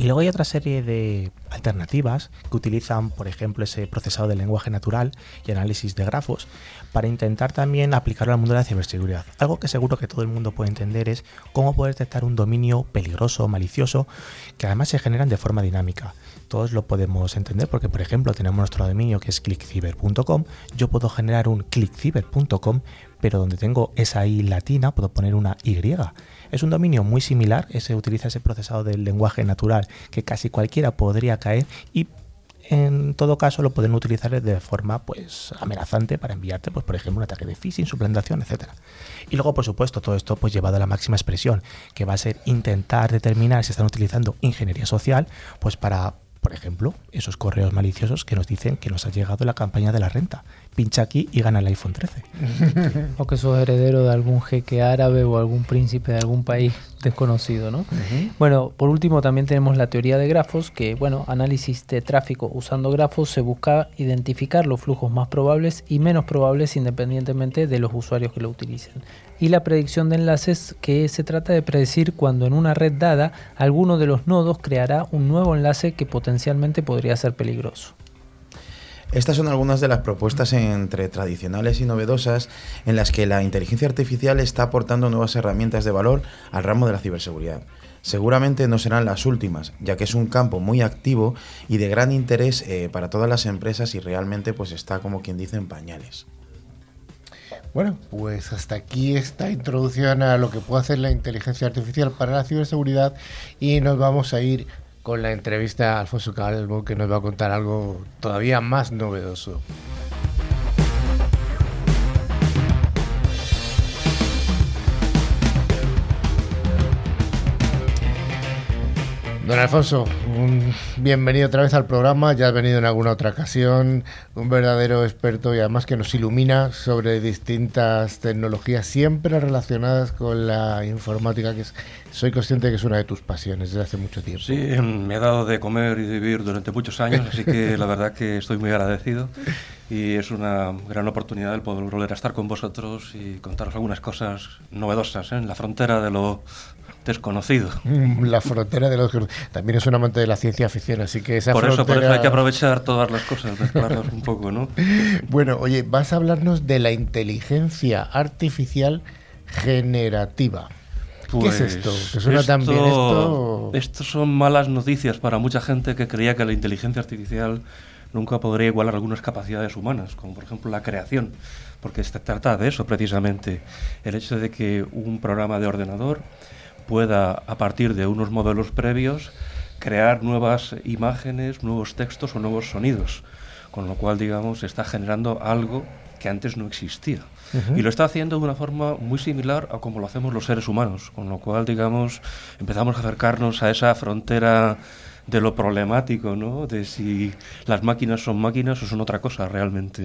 Y luego hay otra serie de alternativas que utilizan, por ejemplo, ese procesado de lenguaje natural y análisis de grafos para intentar también aplicarlo al mundo de la ciberseguridad. Algo que seguro que todo el mundo puede entender es cómo poder detectar un dominio peligroso, malicioso, que además se generan de forma dinámica. Todos lo podemos entender porque, por ejemplo, tenemos nuestro dominio que es clickciber.com. Yo puedo generar un clickciber.com, pero donde tengo esa i latina puedo poner una y. Es un dominio muy similar, ese utiliza ese procesado del lenguaje natural que casi cualquiera podría caer y en todo caso lo pueden utilizar de forma pues amenazante para enviarte pues por ejemplo un ataque de phishing, suplantación, etcétera. Y luego por supuesto todo esto pues llevado a la máxima expresión, que va a ser intentar determinar si están utilizando ingeniería social pues para por ejemplo, esos correos maliciosos que nos dicen que nos ha llegado la campaña de la renta. Pincha aquí y gana el iPhone 13. o que sos heredero de algún jeque árabe o algún príncipe de algún país desconocido, ¿no? Bueno, por último también tenemos la teoría de grafos, que, bueno, análisis de tráfico usando grafos se busca identificar los flujos más probables y menos probables independientemente de los usuarios que lo utilicen y la predicción de enlaces que se trata de predecir cuando en una red dada alguno de los nodos creará un nuevo enlace que potencialmente podría ser peligroso. Estas son algunas de las propuestas entre tradicionales y novedosas en las que la inteligencia artificial está aportando nuevas herramientas de valor al ramo de la ciberseguridad. Seguramente no serán las últimas, ya que es un campo muy activo y de gran interés eh, para todas las empresas y realmente pues está como quien dice en pañales. Bueno, pues hasta aquí esta introducción a lo que puede hacer la inteligencia artificial para la ciberseguridad y nos vamos a ir con la entrevista a Alfonso Calvo que nos va a contar algo todavía más novedoso. Don Alfonso, un bienvenido otra vez al programa, ya has venido en alguna otra ocasión, un verdadero experto y además que nos ilumina sobre distintas tecnologías siempre relacionadas con la informática, que soy consciente de que es una de tus pasiones desde hace mucho tiempo. Sí, me he dado de comer y de vivir durante muchos años, así que la verdad que estoy muy agradecido y es una gran oportunidad el poder volver a estar con vosotros y contaros algunas cosas novedosas ¿eh? en la frontera de lo desconocido. Mm, la frontera de los también es un amante de la ciencia ficción, así que esa por eso, por eso hay que aprovechar todas las cosas, mezclarlas un poco, ¿no? Bueno, oye, vas a hablarnos de la inteligencia artificial generativa. ¿Qué es pues esto? ¿Que suena esto, también esto? Esto son malas noticias para mucha gente que creía que la inteligencia artificial nunca podría igualar algunas capacidades humanas, como por ejemplo la creación, porque se trata de eso precisamente, el hecho de que un programa de ordenador pueda, a partir de unos modelos previos, crear nuevas imágenes, nuevos textos o nuevos sonidos. Con lo cual, digamos, está generando algo que antes no existía. Y lo está haciendo de una forma muy similar a como lo hacemos los seres humanos. Con lo cual, digamos, empezamos a acercarnos a esa frontera de lo problemático, ¿no? De si las máquinas son máquinas o son otra cosa realmente.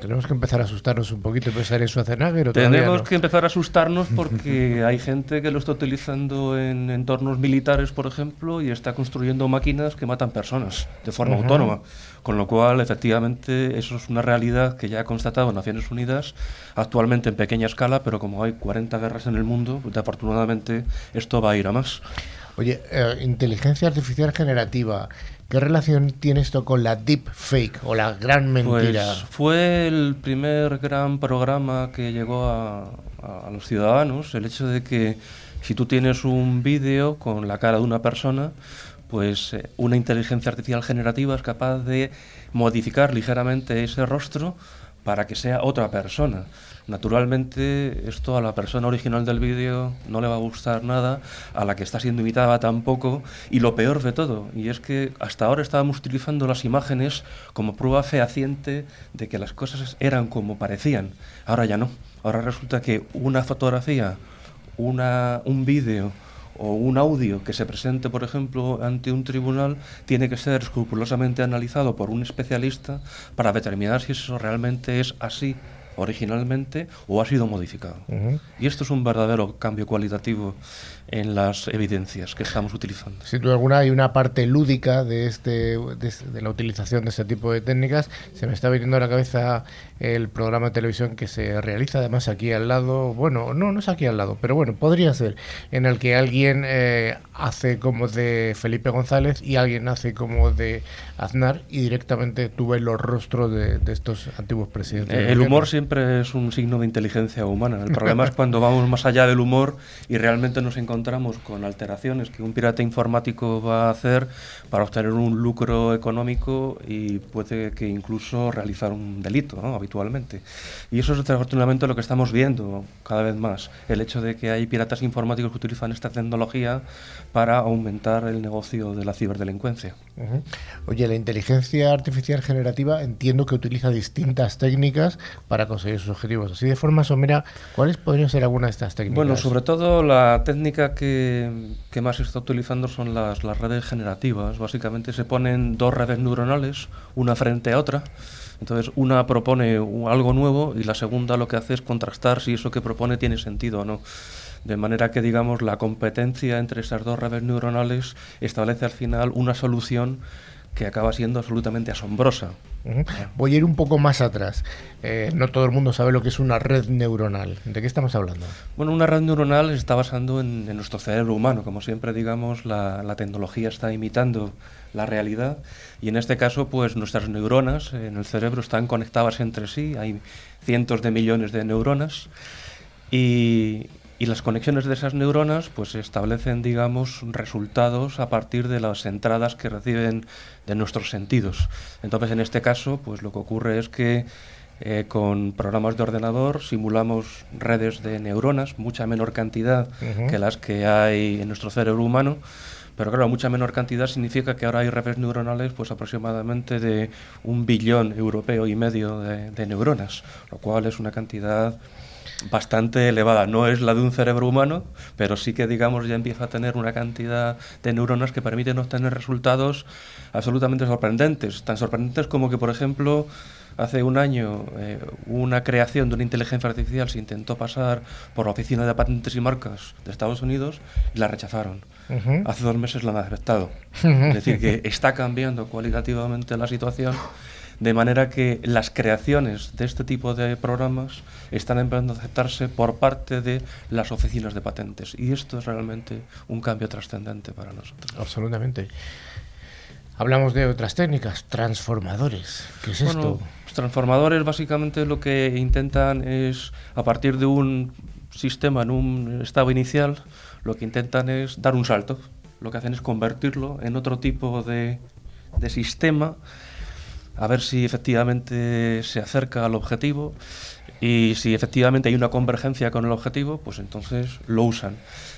Tenemos que empezar a asustarnos un poquito y pensar en Schwarzenegger. Tenemos que empezar a asustarnos porque hay gente que lo está utilizando en entornos militares, por ejemplo, y está construyendo máquinas que matan personas de forma autónoma. Con lo cual, efectivamente, eso es una realidad que ya ha constatado Naciones Unidas, actualmente en pequeña escala, pero como hay 40 guerras en el mundo, pues, afortunadamente esto va a ir a más. Oye, eh, inteligencia artificial generativa, ¿qué relación tiene esto con la deep fake o la gran mentira? Pues fue el primer gran programa que llegó a, los ciudadanos, el hecho de que si tú tienes un vídeo con la cara de una persona, pues eh, una inteligencia artificial generativa es capaz de modificar ligeramente ese rostro para que sea otra persona. Naturalmente, esto a la persona original del vídeo no le va a gustar nada, a la que está siendo imitada tampoco, y lo peor de todo, y es que hasta ahora estábamos utilizando las imágenes como prueba fehaciente de que las cosas eran como parecían. Ahora ya no. Ahora resulta que una fotografía, una, un vídeo o un audio que se presente, por ejemplo, ante un tribunal, tiene que ser escrupulosamente analizado por un especialista para determinar si eso realmente es así originalmente o ha sido modificado. Y esto es un verdadero cambio cualitativo en las evidencias que estamos utilizando. Sin duda alguna hay una parte lúdica de, este, de, la utilización de este tipo de técnicas. Se me está viniendo a la cabeza el programa de televisión que se realiza además aquí al lado, bueno, no, no es aquí al lado, pero bueno, podría ser, en el que alguien eh, hace como de Felipe González y alguien hace como de Aznar y directamente tuve los rostros de, estos antiguos presidentes. el humor siempre es un signo de inteligencia humana. El problema es cuando vamos más allá del humor y realmente nos encontramos encontramos con alteraciones que un pirata informático va a hacer para obtener un lucro económico y puede que incluso realizar un delito habitualmente. Y eso es desafortunadamente lo que estamos viendo cada vez más, el hecho de que hay piratas informáticos que utilizan esta tecnología para aumentar el negocio de la ciberdelincuencia. Oye, la inteligencia artificial generativa entiendo que utiliza distintas técnicas para conseguir sus objetivos. Así de forma somera, ¿cuáles podrían ser algunas de estas técnicas? Bueno, sobre todo la técnica que, más se está utilizando son las, las redes generativas. Básicamente se ponen dos redes neuronales, una frente a otra. Entonces, una propone algo nuevo y la segunda lo que hace es contrastar si eso que propone tiene sentido o no. De manera que, digamos, la competencia entre esas dos redes neuronales establece al final una solución que acaba siendo absolutamente asombrosa. Voy a ir un poco más atrás. Eh, no todo el mundo sabe lo que es una red neuronal. ¿De qué estamos hablando? Bueno, una red neuronal está basando en, nuestro cerebro humano. Como siempre, digamos, la, la, tecnología está imitando la realidad y en este caso, pues nuestras neuronas en el cerebro están conectadas entre sí. Hay cientos de millones de neuronas y, y las conexiones de esas neuronas pues establecen, digamos, resultados a partir de las entradas que reciben de nuestros sentidos. Entonces, en este caso, pues lo que ocurre es que eh, con programas de ordenador simulamos redes de neuronas, mucha menor cantidad que las que hay en nuestro cerebro humano, pero claro, mucha menor cantidad significa que ahora hay redes neuronales pues aproximadamente de un billón europeo y medio de neuronas, lo cual es una cantidad bastante elevada. No es la de un cerebro humano, pero sí que, digamos, ya empieza a tener una cantidad de neuronas que permiten obtener resultados absolutamente sorprendentes. Tan sorprendentes como que, por ejemplo, hace un año eh, una creación de una inteligencia artificial se intentó pasar por la Oficina de Patentes y Marcas de Estados Unidos y la rechazaron. Hace dos meses la han aceptado. es decir, que está cambiando cualitativamente la situación de manera que las creaciones de este tipo de programas están empezando a aceptarse por parte de las oficinas de patentes. Y esto es realmente un cambio trascendente para nosotros. Absolutamente. Hablamos de otras técnicas, transformadores. ¿Qué es esto? Los transformadores básicamente lo que intentan es, a partir de un sistema en un estado inicial, lo que intentan es dar un salto. Lo que hacen es convertirlo en otro tipo de, de sistema a ver si efectivamente se acerca al objetivo y si efectivamente hay una convergencia con el objetivo, pues entonces lo usan.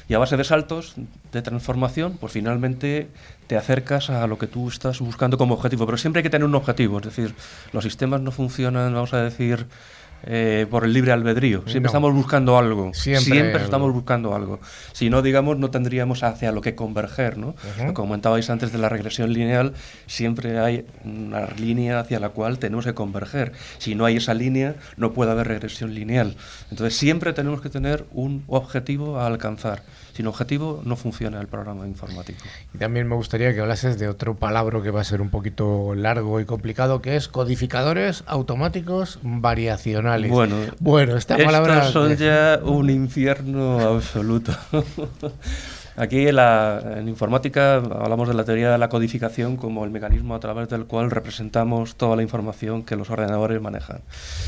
Y a base de saltos de transformación, pues finalmente te acercas a lo que tú estás buscando como objetivo. Pero siempre hay que tener un objetivo, es decir, los sistemas no funcionan, vamos a decir, eh, por el libre albedrío. Siempre estamos buscando algo. Siempre, estamos buscando algo. Si no, digamos, no tendríamos hacia lo que converger. ¿no? Como comentabais antes de la regresión lineal, siempre hay una línea hacia la cual tenemos que converger. Si no hay esa línea, no puede haber regresión lineal. Entonces, siempre tenemos que tener un objetivo a alcanzar. Sin objetivo no funciona el programa informático. Y también me gustaría que hablases de otro palabra que va a ser un poquito largo y complicado, que es codificadores automáticos variacionales. Bueno, bueno esta palabra... Son ya un infierno absoluto. Aquí en, la, informática hablamos de la teoría de la codificación como el mecanismo a través del cual representamos toda la información que los ordenadores manejan.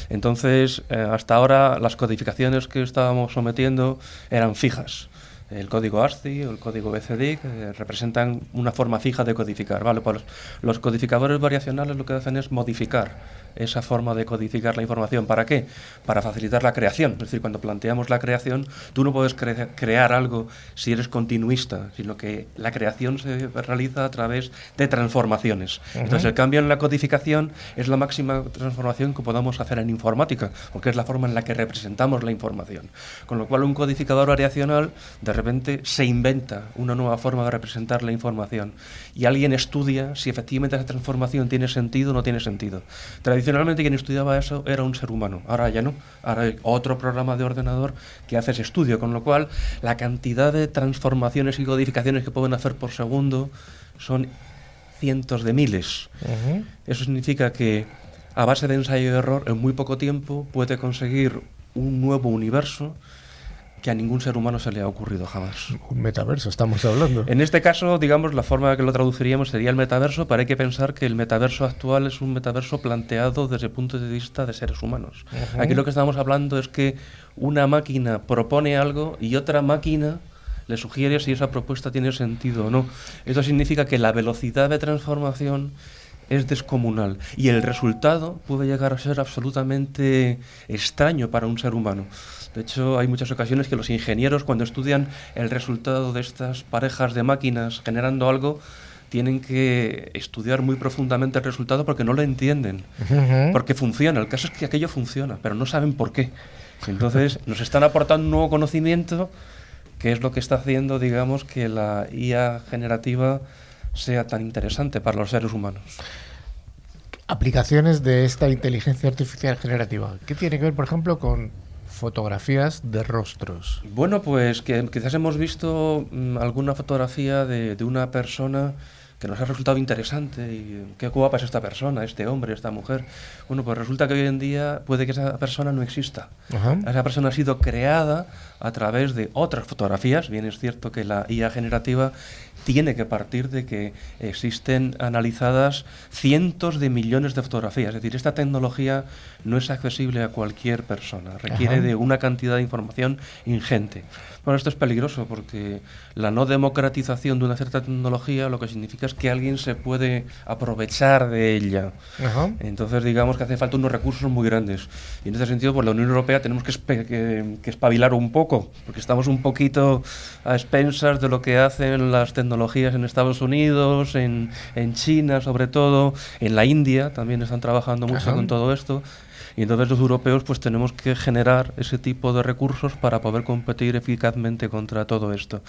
Entonces, eh, hasta ahora las codificaciones que estábamos sometiendo eran fijas el código ASCII o el código BCD, que representan una forma fija de codificar. ¿vale? Pues los codificadores variacionales lo que hacen es modificar esa forma de codificar la información. ¿Para qué? Para facilitar la creación. Es decir, cuando planteamos la creación, tú no puedes crear algo si eres continuista, sino que la creación se realiza a través de transformaciones. Entonces, el cambio en la codificación es la máxima transformación que podamos hacer en informática, porque es la forma en la que representamos la información. Con lo cual, un codificador variacional, de repente se inventa una nueva forma de representar la información y alguien estudia si efectivamente esa transformación tiene sentido o no tiene sentido. Tradicionalmente quien estudiaba eso era un ser humano, ahora ya no, ahora hay otro programa de ordenador que hace ese estudio, con lo cual la cantidad de transformaciones y codificaciones que pueden hacer por segundo son cientos de miles. Eso significa que a base de ensayo y error, en muy poco tiempo puede conseguir un nuevo universo que a ningún ser humano se le ha ocurrido jamás. Un metaverso, estamos hablando. En este caso, digamos, la forma que lo traduciríamos sería el metaverso, pero hay que pensar que el metaverso actual es un metaverso planteado desde el punto de vista de seres humanos. Aquí lo que estamos hablando es que una máquina propone algo y otra máquina le sugiere si esa propuesta tiene sentido o no. Eso significa que la velocidad de transformación es descomunal y el resultado puede llegar a ser absolutamente extraño para un ser humano. De hecho, hay muchas ocasiones que los ingenieros cuando estudian el resultado de estas parejas de máquinas generando algo, tienen que estudiar muy profundamente el resultado porque no lo entienden, porque funciona. El caso es que aquello funciona, pero no saben por qué. Entonces, nos están aportando un nuevo conocimiento que es lo que está haciendo, digamos, que la IA generativa sea tan interesante para los seres humanos. Aplicaciones de esta inteligencia artificial generativa. ¿Qué tiene que ver, por ejemplo, con fotografías de rostros? Bueno, pues que quizás hemos visto mm, alguna fotografía de, de una persona que nos ha resultado interesante y qué guapa es esta persona, este hombre, esta mujer. Bueno, pues resulta que hoy en día puede que esa persona no exista. Esa persona ha sido creada a través de otras fotografías. Bien es cierto que la IA generativa tiene que partir de que existen analizadas cientos de millones de fotografías. Es decir, esta tecnología no es accesible a cualquier persona, requiere de una cantidad de información ingente. Bueno, esto es peligroso porque la no democratización de una cierta tecnología lo que significa es que alguien se puede aprovechar de ella. Entonces, digamos que hace falta unos recursos muy grandes. Y en ese sentido, pues la Unión Europea tenemos que, que espabilar un poco, porque estamos un poquito a expensas de lo que hacen las tecnologías en Estados Unidos, en, en China sobre todo, en la India también están trabajando mucho con todo esto. Y entonces los europeos pues tenemos que generar ese tipo de recursos para poder competir eficazmente contra todo esto.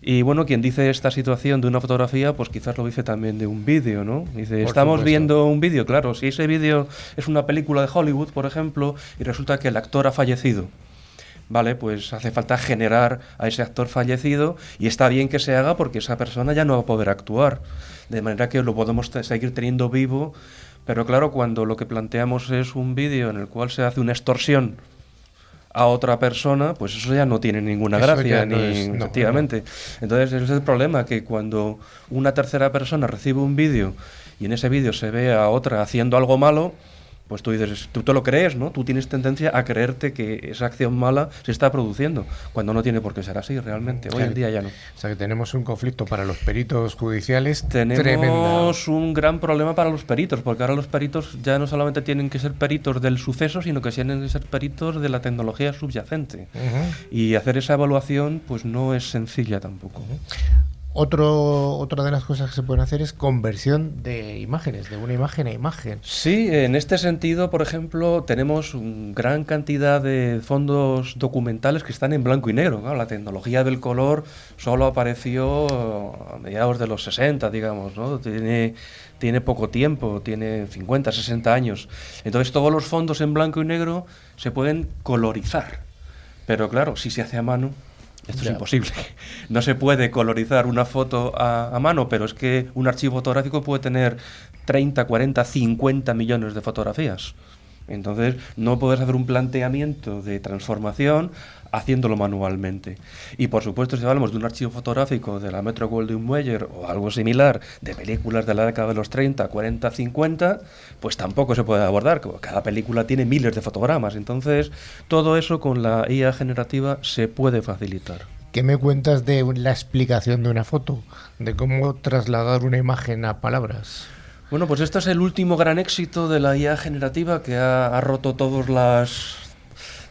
Y bueno, quien dice esta situación de una fotografía, pues quizás lo dice también de un vídeo, ¿no? Dice, estamos viendo un vídeo, claro, si ese vídeo es una película de Hollywood, por ejemplo, y resulta que el actor ha fallecido. Vale, pues hace falta generar a ese actor fallecido y está bien que se haga porque esa persona ya no va a poder actuar. De manera que lo podemos seguir teniendo vivo pero claro, cuando lo que planteamos es un vídeo en el cual se hace una extorsión a otra persona, pues eso ya no tiene ninguna gracia, ni efectivamente. Entonces, ese es el problema, que cuando una tercera persona recibe un vídeo y en ese vídeo se ve a otra haciendo algo malo, pues tú dices, tú te lo crees, ¿no? Tú tienes tendencia a creerte que esa acción mala se está produciendo, cuando no tiene por qué ser así realmente. Hoy en día ya no. O sea que tenemos un conflicto para los peritos judiciales. Tenemos un gran problema para los peritos, porque ahora los peritos ya no solamente tienen que ser peritos del suceso, sino que tienen que ser peritos de la tecnología subyacente. Y hacer esa evaluación, pues no es sencilla tampoco. Otro, otra de las cosas que se pueden hacer es conversión de imágenes, de una imagen a imagen. Sí, en este sentido, por ejemplo, tenemos gran cantidad de fondos documentales que están en blanco y negro. la tecnología del color solo apareció a mediados de los 60, digamos, ¿no? Tiene, tiene poco tiempo, tiene 50, 60 años. Entonces todos los fondos en blanco y negro se pueden colorizar. Pero claro, si se hace a mano, esto es imposible. No se puede colorizar una foto a, mano, pero es que un archivo fotográfico puede tener 30, 40, 50 millones de fotografías. Entonces, no puedes hacer un planteamiento de transformación haciéndolo manualmente. Y por supuesto, si hablamos de un archivo fotográfico de la Metro Goldwyn Mayer o algo similar de películas de la década de los 30, 40, 50, pues tampoco se puede abordar. Cada película tiene miles de fotogramas. Entonces, todo eso con la IA generativa se puede facilitar. ¿Qué me cuentas de la explicación de una foto? De cómo trasladar una imagen a palabras. Bueno, pues este es el último gran éxito de la IA generativa que ha, roto todas las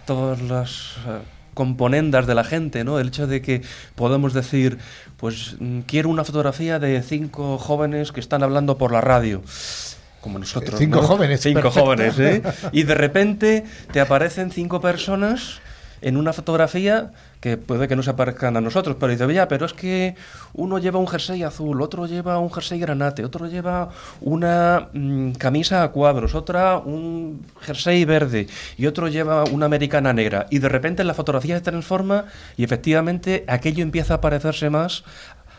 todas las eh, componendas de la gente, ¿no? El hecho de que podemos decir, pues mm, quiero una fotografía de cinco jóvenes que están hablando por la radio como nosotros. Cinco jóvenes. Cinco jóvenes, ¿eh? Y de repente te aparecen cinco personas en una fotografía que puede que no se aparezcan a nosotros, pero dice, ya, pero es que uno lleva un jersey azul, otro lleva un jersey granate, otro lleva una mm, camisa a cuadros, otra un jersey verde y otro lleva una americana negra. Y de repente la fotografía se transforma y efectivamente aquello empieza a parecerse más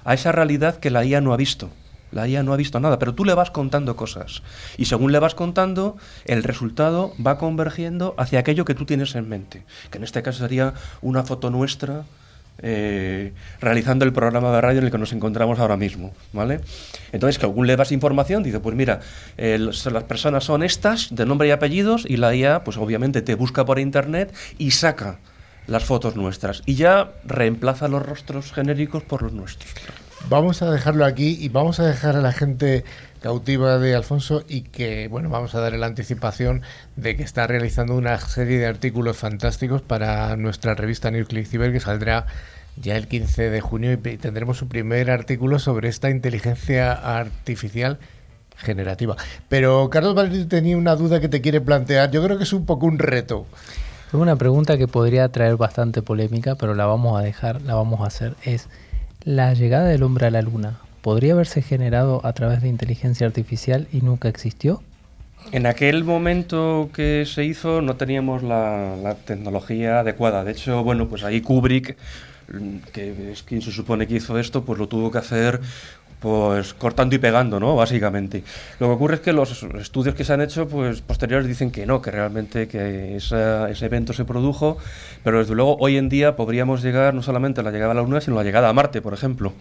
a esa realidad que la IA no ha visto. La IA no ha visto nada, pero tú le vas contando cosas. Y según le vas contando, el resultado va convergiendo hacia aquello que tú tienes en mente. Que en este caso sería una foto nuestra eh, realizando el programa de radio en el que nos encontramos ahora mismo. ¿vale? Entonces, según le das información, dice, pues mira, las personas son estas, de nombre y apellidos, y la IA, pues obviamente te busca por internet y saca las fotos nuestras. Y ya reemplaza los rostros genéricos por los nuestros. Vamos a dejarlo aquí y vamos a dejar a la gente cautiva de Alfonso y que, bueno, vamos a darle la anticipación de que está realizando una serie de artículos fantásticos para nuestra revista Nucleic Cyber que saldrá ya el 15 de junio y tendremos su primer artículo sobre esta inteligencia artificial generativa. Pero Carlos Valdés tenía una duda que te quiere plantear. Yo creo que es un poco un reto. Es una pregunta que podría traer bastante polémica, pero la vamos a dejar, la vamos a hacer. Es la llegada del hombre a la luna podría haberse generado a través de inteligencia artificial y nunca existió. En aquel momento que se hizo no teníamos la, tecnología adecuada. De hecho, bueno, pues ahí Kubrick, que es quien se supone que hizo esto, pues lo tuvo que hacer pues cortando y pegando, ¿no? Básicamente. Lo que ocurre es que los estudios que se han hecho, pues posteriores dicen que no, que realmente que ese evento se produjo, pero desde luego hoy en día podríamos llegar no solamente a la llegada a la Luna, sino a la llegada a Marte, por ejemplo.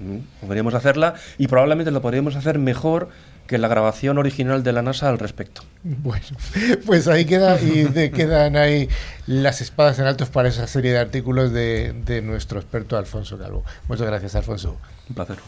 ¿Mm? Podríamos hacerla y probablemente lo podríamos hacer mejor que la grabación original de la NASA al respecto. Bueno, pues ahí queda y quedan ahí las espadas en altos para esa serie de artículos de, de nuestro experto Alfonso Calvo. Muchas gracias, Alfonso. Un placer.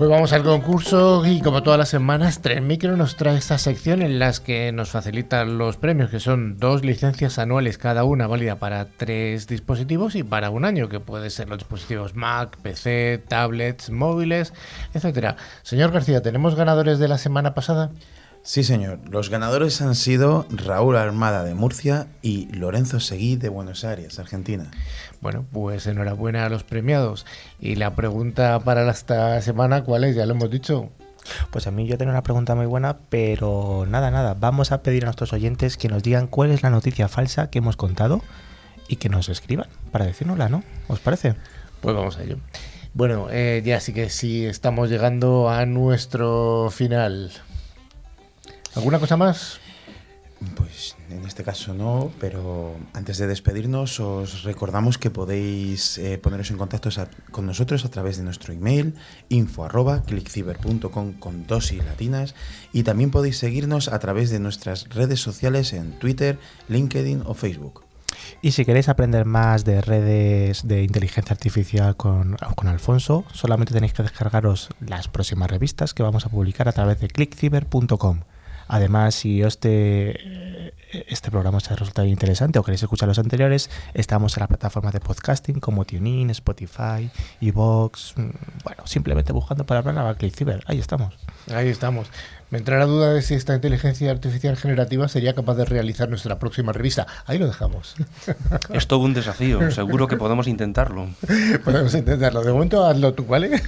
Pues vamos al concurso y como todas las semanas, Tren Micro nos trae esta sección en las que nos facilita los premios, que son dos licencias anuales cada una válida para tres dispositivos y para un año, que puede ser los dispositivos Mac, PC, tablets, móviles, etcétera. Señor García, ¿tenemos ganadores de la semana pasada? Sí, señor. Los ganadores han sido Raúl Armada de Murcia y Lorenzo Seguí de Buenos Aires, Argentina. Bueno, pues enhorabuena a los premiados. Y la pregunta para esta semana, ¿cuál es? Ya lo hemos dicho. Pues a mí yo tengo una pregunta muy buena, pero nada, nada. Vamos a pedir a nuestros oyentes que nos digan cuál es la noticia falsa que hemos contado y que nos escriban para decírnosla, ¿no? ¿Os parece? Pues vamos a ello. Bueno, eh, ya sí que sí estamos llegando a nuestro final. ¿Alguna cosa más? Pues en este caso no, pero antes de despedirnos os recordamos que podéis eh, poneros en contacto con nosotros a través de nuestro email info arroba clickciber.com con dos y latinas y también podéis seguirnos a través de nuestras redes sociales en Twitter, LinkedIn o Facebook. Y si queréis aprender más de redes de inteligencia artificial con, con, Alfonso, solamente tenéis que descargaros las próximas revistas que vamos a publicar a través de clickciber.com. Además, si este, este programa os ha resultado interesante o queréis escuchar los anteriores, estamos en la plataforma de podcasting como TuneIn, Spotify, Evox. Mm, bueno, simplemente buscando para hablar a. Ahí estamos. Ahí estamos. Me entra la duda de si esta inteligencia artificial generativa sería capaz de realizar nuestra próxima revista. Ahí lo dejamos. Es todo un desafío. Seguro que podemos intentarlo. Podemos intentarlo. De momento hazlo tú, ¿vale?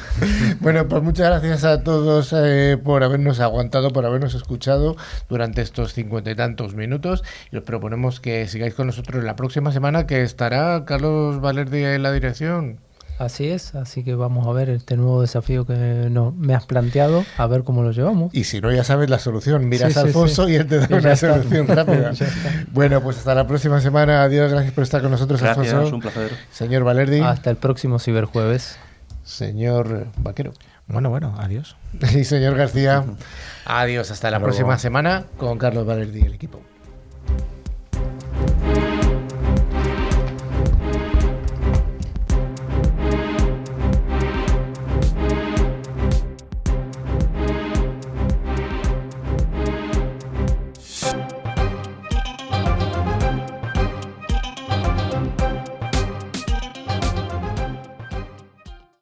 bueno, pues muchas gracias a todos eh, por habernos aguantado, por habernos escuchado durante estos cincuenta y tantos minutos. Y os proponemos que sigáis con nosotros la próxima semana, que estará Carlos Valerdi en la dirección. Así es, así que vamos a ver este nuevo desafío que no, me has planteado, a ver cómo lo llevamos. Y si no, ya sabes la solución. Miras a Alfonso y él te da una solución rápida. bueno, pues hasta la próxima semana. Adiós, gracias por estar con nosotros, gracias, Alfonso. un placer. Señor Valerdi. Hasta el próximo Ciberjueves. Señor Vaquero. Bueno, bueno, adiós. y señor García, adiós. Hasta la próxima semana con Carlos Valerdi y el equipo.